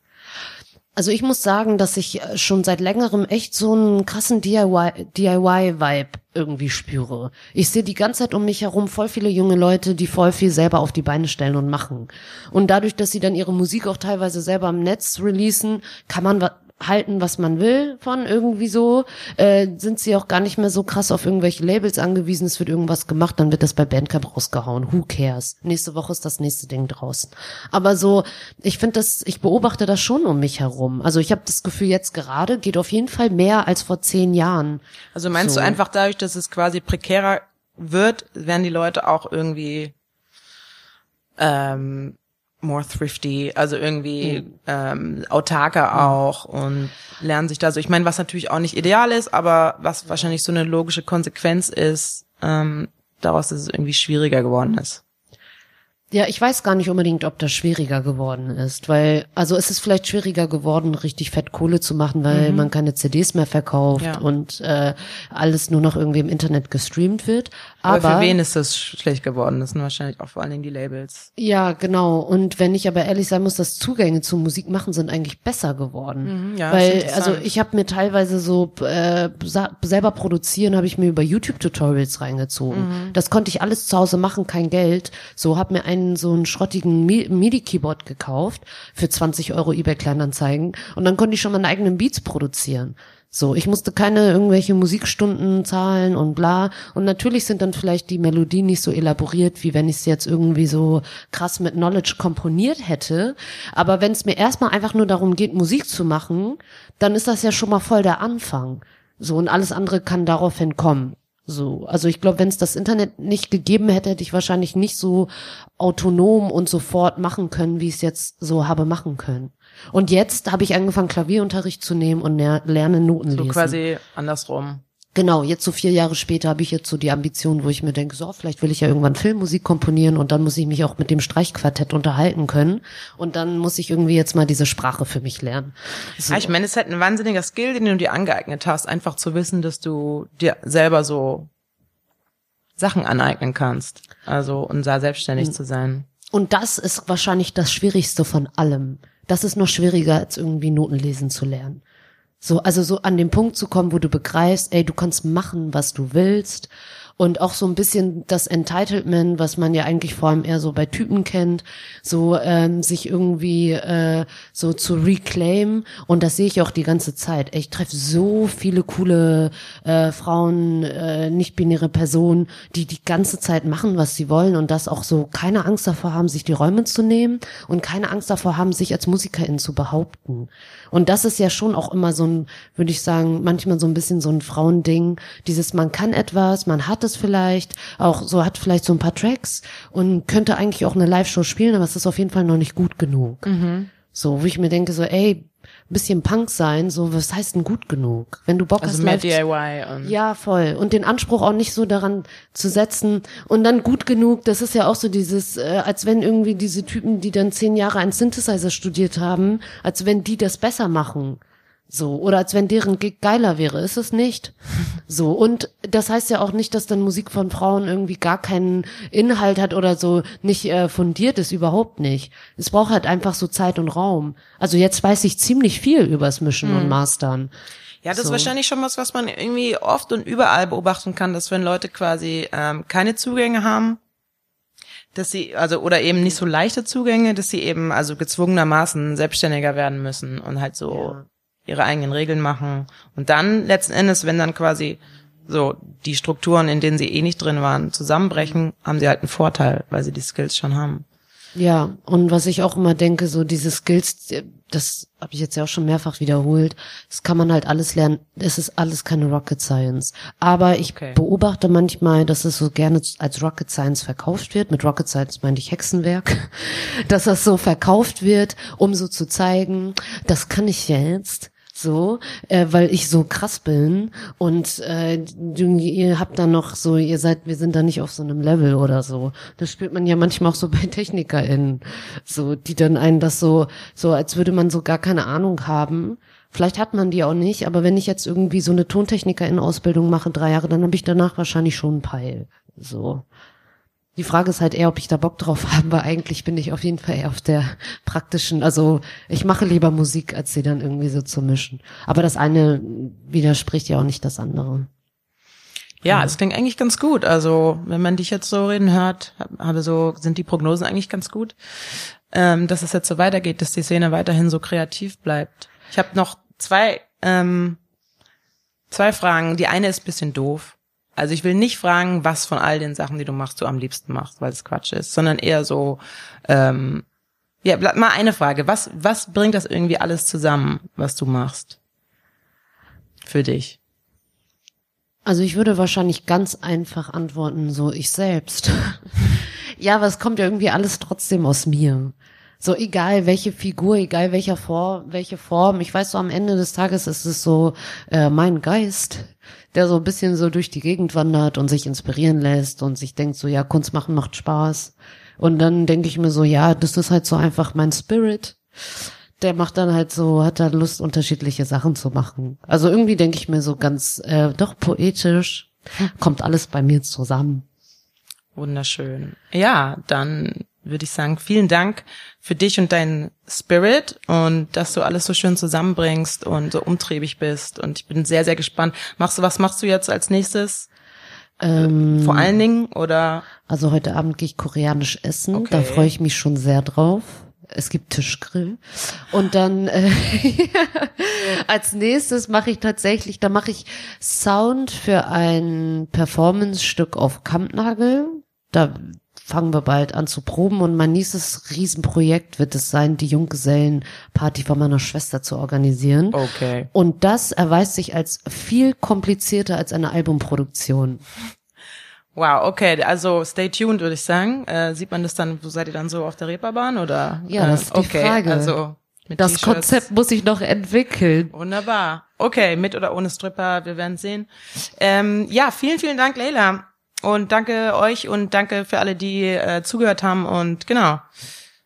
Also ich muss sagen, dass ich äh, schon seit längerem echt so einen krassen DIY, DIY-Vibe irgendwie spüre. Ich sehe die ganze Zeit um mich herum voll viele junge Leute, die voll viel selber auf die Beine stellen und machen. Und dadurch, dass sie dann ihre Musik auch teilweise selber im Netz releasen, kann man halten, was man will von irgendwie so, äh, sind sie auch gar nicht mehr so krass auf irgendwelche Labels angewiesen, es wird irgendwas gemacht, dann wird das bei Bandcamp rausgehauen. Who cares? Nächste Woche ist das nächste Ding draußen. Aber so, ich finde das, ich beobachte das schon um mich herum. Also ich habe das Gefühl, jetzt gerade geht auf jeden Fall mehr als vor zehn Jahren. Also meinst So. du einfach dadurch, dass es quasi prekärer wird, werden die Leute auch irgendwie ähm, more thrifty, also irgendwie ähm, autarker auch und lernen sich da so. Ich meine, was natürlich auch nicht ideal ist, aber was wahrscheinlich so eine logische Konsequenz ist, ähm, daraus, dass es irgendwie schwieriger geworden ist. Ja, ich weiß gar nicht unbedingt, ob das schwieriger geworden ist, weil, also es ist vielleicht schwieriger geworden, richtig fett Kohle zu machen, weil man keine CDs mehr verkauft Ja. und äh, alles nur noch irgendwie im Internet gestreamt wird. Aber, Aber, für wen ist das schlecht geworden? Das sind wahrscheinlich auch vor allen Dingen die Labels. ja, genau. Und wenn ich aber ehrlich sein muss, dass Zugänge zu Musik machen sind eigentlich besser geworden. Mhm, ja, weil, also ich habe mir teilweise so äh, selber produzieren, habe ich mir über YouTube-Tutorials reingezogen. Mhm. Das konnte ich alles zu Hause machen, kein Geld. So habe mir einen so einen schrottigen Mi- MIDI-Keyboard gekauft für 20 Euro eBay Kleinanzeigen und dann konnte ich schon meine eigenen Beats produzieren. So, ich musste keine irgendwelche Musikstunden zahlen und bla. Und natürlich sind dann vielleicht die Melodien nicht so elaboriert, wie wenn ich es jetzt irgendwie so krass mit Knowledge komponiert hätte. Aber wenn es mir erstmal einfach nur darum geht, Musik zu machen, dann ist das ja schon mal voll der Anfang. So, und alles andere kann daraufhin kommen. So, also ich glaube, wenn es das Internet nicht gegeben hätte, hätte ich wahrscheinlich nicht so autonom und sofort machen können, wie ich es jetzt so habe machen können. Und jetzt habe ich angefangen, Klavierunterricht zu nehmen und ler- lerne Noten So lesen. quasi andersrum. Genau, jetzt so vier Jahre später habe ich jetzt so die Ambition, wo ich mir denke, so, vielleicht will ich ja irgendwann Filmmusik komponieren und dann muss ich mich auch mit dem Streichquartett unterhalten können. Und dann muss ich irgendwie jetzt mal diese Sprache für mich lernen. So. Ja, ich meine, es ist halt ein wahnsinniger Skill, den du dir angeeignet hast, einfach zu wissen, dass du dir selber so Sachen aneignen kannst. Also, und da selbstständig zu sein. Und das ist wahrscheinlich das Schwierigste von allem. Das ist noch schwieriger, als irgendwie Noten lesen zu lernen. So, also so an den Punkt zu kommen, wo du begreifst, ey, du kannst machen, was du willst. Und auch so ein bisschen das Entitlement, was man ja eigentlich vor allem eher so bei Typen kennt, so ähm, sich irgendwie äh, so zu reclaim. Und das sehe ich auch die ganze Zeit. Ich treffe so viele coole äh, Frauen, äh, nicht-binäre Personen, die die ganze Zeit machen, was sie wollen und das auch so keine Angst davor haben, sich die Räume zu nehmen und keine Angst davor haben, sich als Musikerin zu behaupten. Und das ist ja schon auch immer so ein, würde ich sagen, manchmal so ein bisschen so ein Frauending. Dieses, man kann etwas, man hat es vielleicht, auch so hat vielleicht so ein paar Tracks und könnte eigentlich auch eine Live-Show spielen, aber es ist auf jeden Fall noch nicht gut genug. So, wo ich mir denke, so, ey, bisschen Punk sein, so, was heißt denn gut genug? Wenn du Bock Also hast, mehr DIY und ja, voll. Und den Anspruch auch nicht so daran zu setzen und dann gut genug, das ist ja auch so dieses, äh, als wenn irgendwie diese Typen, die dann zehn Jahre einen Synthesizer studiert haben, als wenn die das besser machen. So, oder als wenn deren Gig geiler wäre, ist es nicht. So, und das heißt ja auch nicht, dass dann Musik von Frauen irgendwie gar keinen Inhalt hat oder so nicht äh, fundiert ist, überhaupt nicht. Es braucht halt einfach so Zeit und Raum. Also jetzt weiß ich ziemlich viel übers Mischen und Mastern. Ja, das ist So. wahrscheinlich schon was, was man irgendwie oft und überall beobachten kann, dass wenn Leute quasi ähm, keine Zugänge haben, dass sie, also oder eben nicht so leichte Zugänge, dass sie eben also gezwungenermaßen selbstständiger werden müssen und halt so Ja. Ihre eigenen Regeln machen. Und dann letzten Endes, wenn dann quasi so die Strukturen, in denen sie eh nicht drin waren, zusammenbrechen, haben sie halt einen Vorteil, weil sie die Skills schon haben. Ja, und was ich auch immer denke, so diese Skills, das habe ich jetzt ja auch schon mehrfach wiederholt, das kann man halt alles lernen. Es ist alles keine Rocket Science. Aber ich Okay. beobachte manchmal, dass es so gerne als Rocket Science verkauft wird. Mit Rocket Science meine ich Hexenwerk. Dass das so verkauft wird, um so zu zeigen, das kann ich jetzt. So, äh, weil ich so krass bin und äh, ihr habt dann noch so, ihr seid, wir sind da nicht auf so einem Level oder so. Das spürt man ja manchmal auch so bei TechnikerInnen, so, die dann einen das so, so als würde man so gar keine Ahnung haben. Vielleicht hat man die auch nicht, aber wenn ich jetzt irgendwie so eine Tontechnikerin-Ausbildung mache, drei Jahre, dann habe ich danach wahrscheinlich schon einen Peil. So. Die Frage ist halt eher, ob ich da Bock drauf habe, weil eigentlich bin ich auf jeden Fall eher auf der praktischen, also ich mache lieber Musik, als sie dann irgendwie so zu mischen. Aber das eine widerspricht ja auch nicht das andere. Ja, es klingt eigentlich ganz gut. Also, wenn man dich jetzt so reden hört, hab- habe so, sind die Prognosen eigentlich ganz gut, ähm, dass es jetzt so weitergeht, dass die Szene weiterhin so kreativ bleibt. Ich habe noch zwei, ähm, zwei Fragen. Die eine ist ein bisschen doof. Also ich will nicht fragen, was von all den Sachen, die du machst, du am liebsten machst, weil es Quatsch ist, sondern eher so, ähm, ja, mal eine Frage. Was, was bringt das irgendwie alles zusammen, was du machst? Für dich. Also ich würde wahrscheinlich ganz einfach antworten, so ich selbst. ja, aber es kommt ja irgendwie alles trotzdem aus mir. So egal welche Figur, egal welcher Form, welche Form. Ich weiß so am Ende des Tages ist es so äh, mein Geist, der so ein bisschen so durch die Gegend wandert und sich inspirieren lässt und sich denkt so, ja, Kunst machen macht Spaß. Und dann denke ich mir so, ja, das ist halt so einfach mein Spirit. Der macht dann halt so, hat dann Lust, unterschiedliche Sachen zu machen. Also irgendwie denke ich mir so ganz, äh, doch poetisch, kommt alles bei mir zusammen. Wunderschön. Ja, dann würde ich sagen, vielen Dank für dich und deinen Spirit und dass du alles so schön zusammenbringst und so umtriebig bist. Und ich bin sehr, sehr gespannt. Machst du, was machst du jetzt als nächstes? Ähm, Vor allen Dingen oder? Also heute Abend gehe ich koreanisch essen, da Okay. freue ich mich schon sehr drauf. Es gibt Tischgrill. Und dann äh, als nächstes mache ich tatsächlich, da mache ich Sound für ein Performance-Stück auf Kampnagel. Da fangen wir bald an zu proben und mein nächstes Riesenprojekt wird es sein, die Junggesellenparty von meiner Schwester zu organisieren. Okay. Und das erweist sich als viel komplizierter als eine Albumproduktion. Wow, okay, also stay tuned, würde ich sagen. Äh, sieht man das dann, wo seid ihr dann so auf der Reeperbahn oder? Ja, das ist die okay, Frage. Also Das. Konzept muss ich noch entwickeln. Wunderbar. Okay, mit oder ohne Stripper, wir werden sehen. Ähm, ja, vielen, vielen Dank, Leila. Und danke euch und danke für alle, die äh, zugehört haben und genau,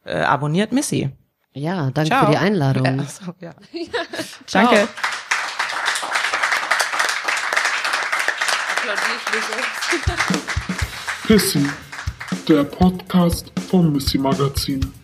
äh, abonniert Missy. Ja, danke Ciao. für die Einladung. Ja, so, ja. Danke. Pissy, der Podcast vom Missy Magazin.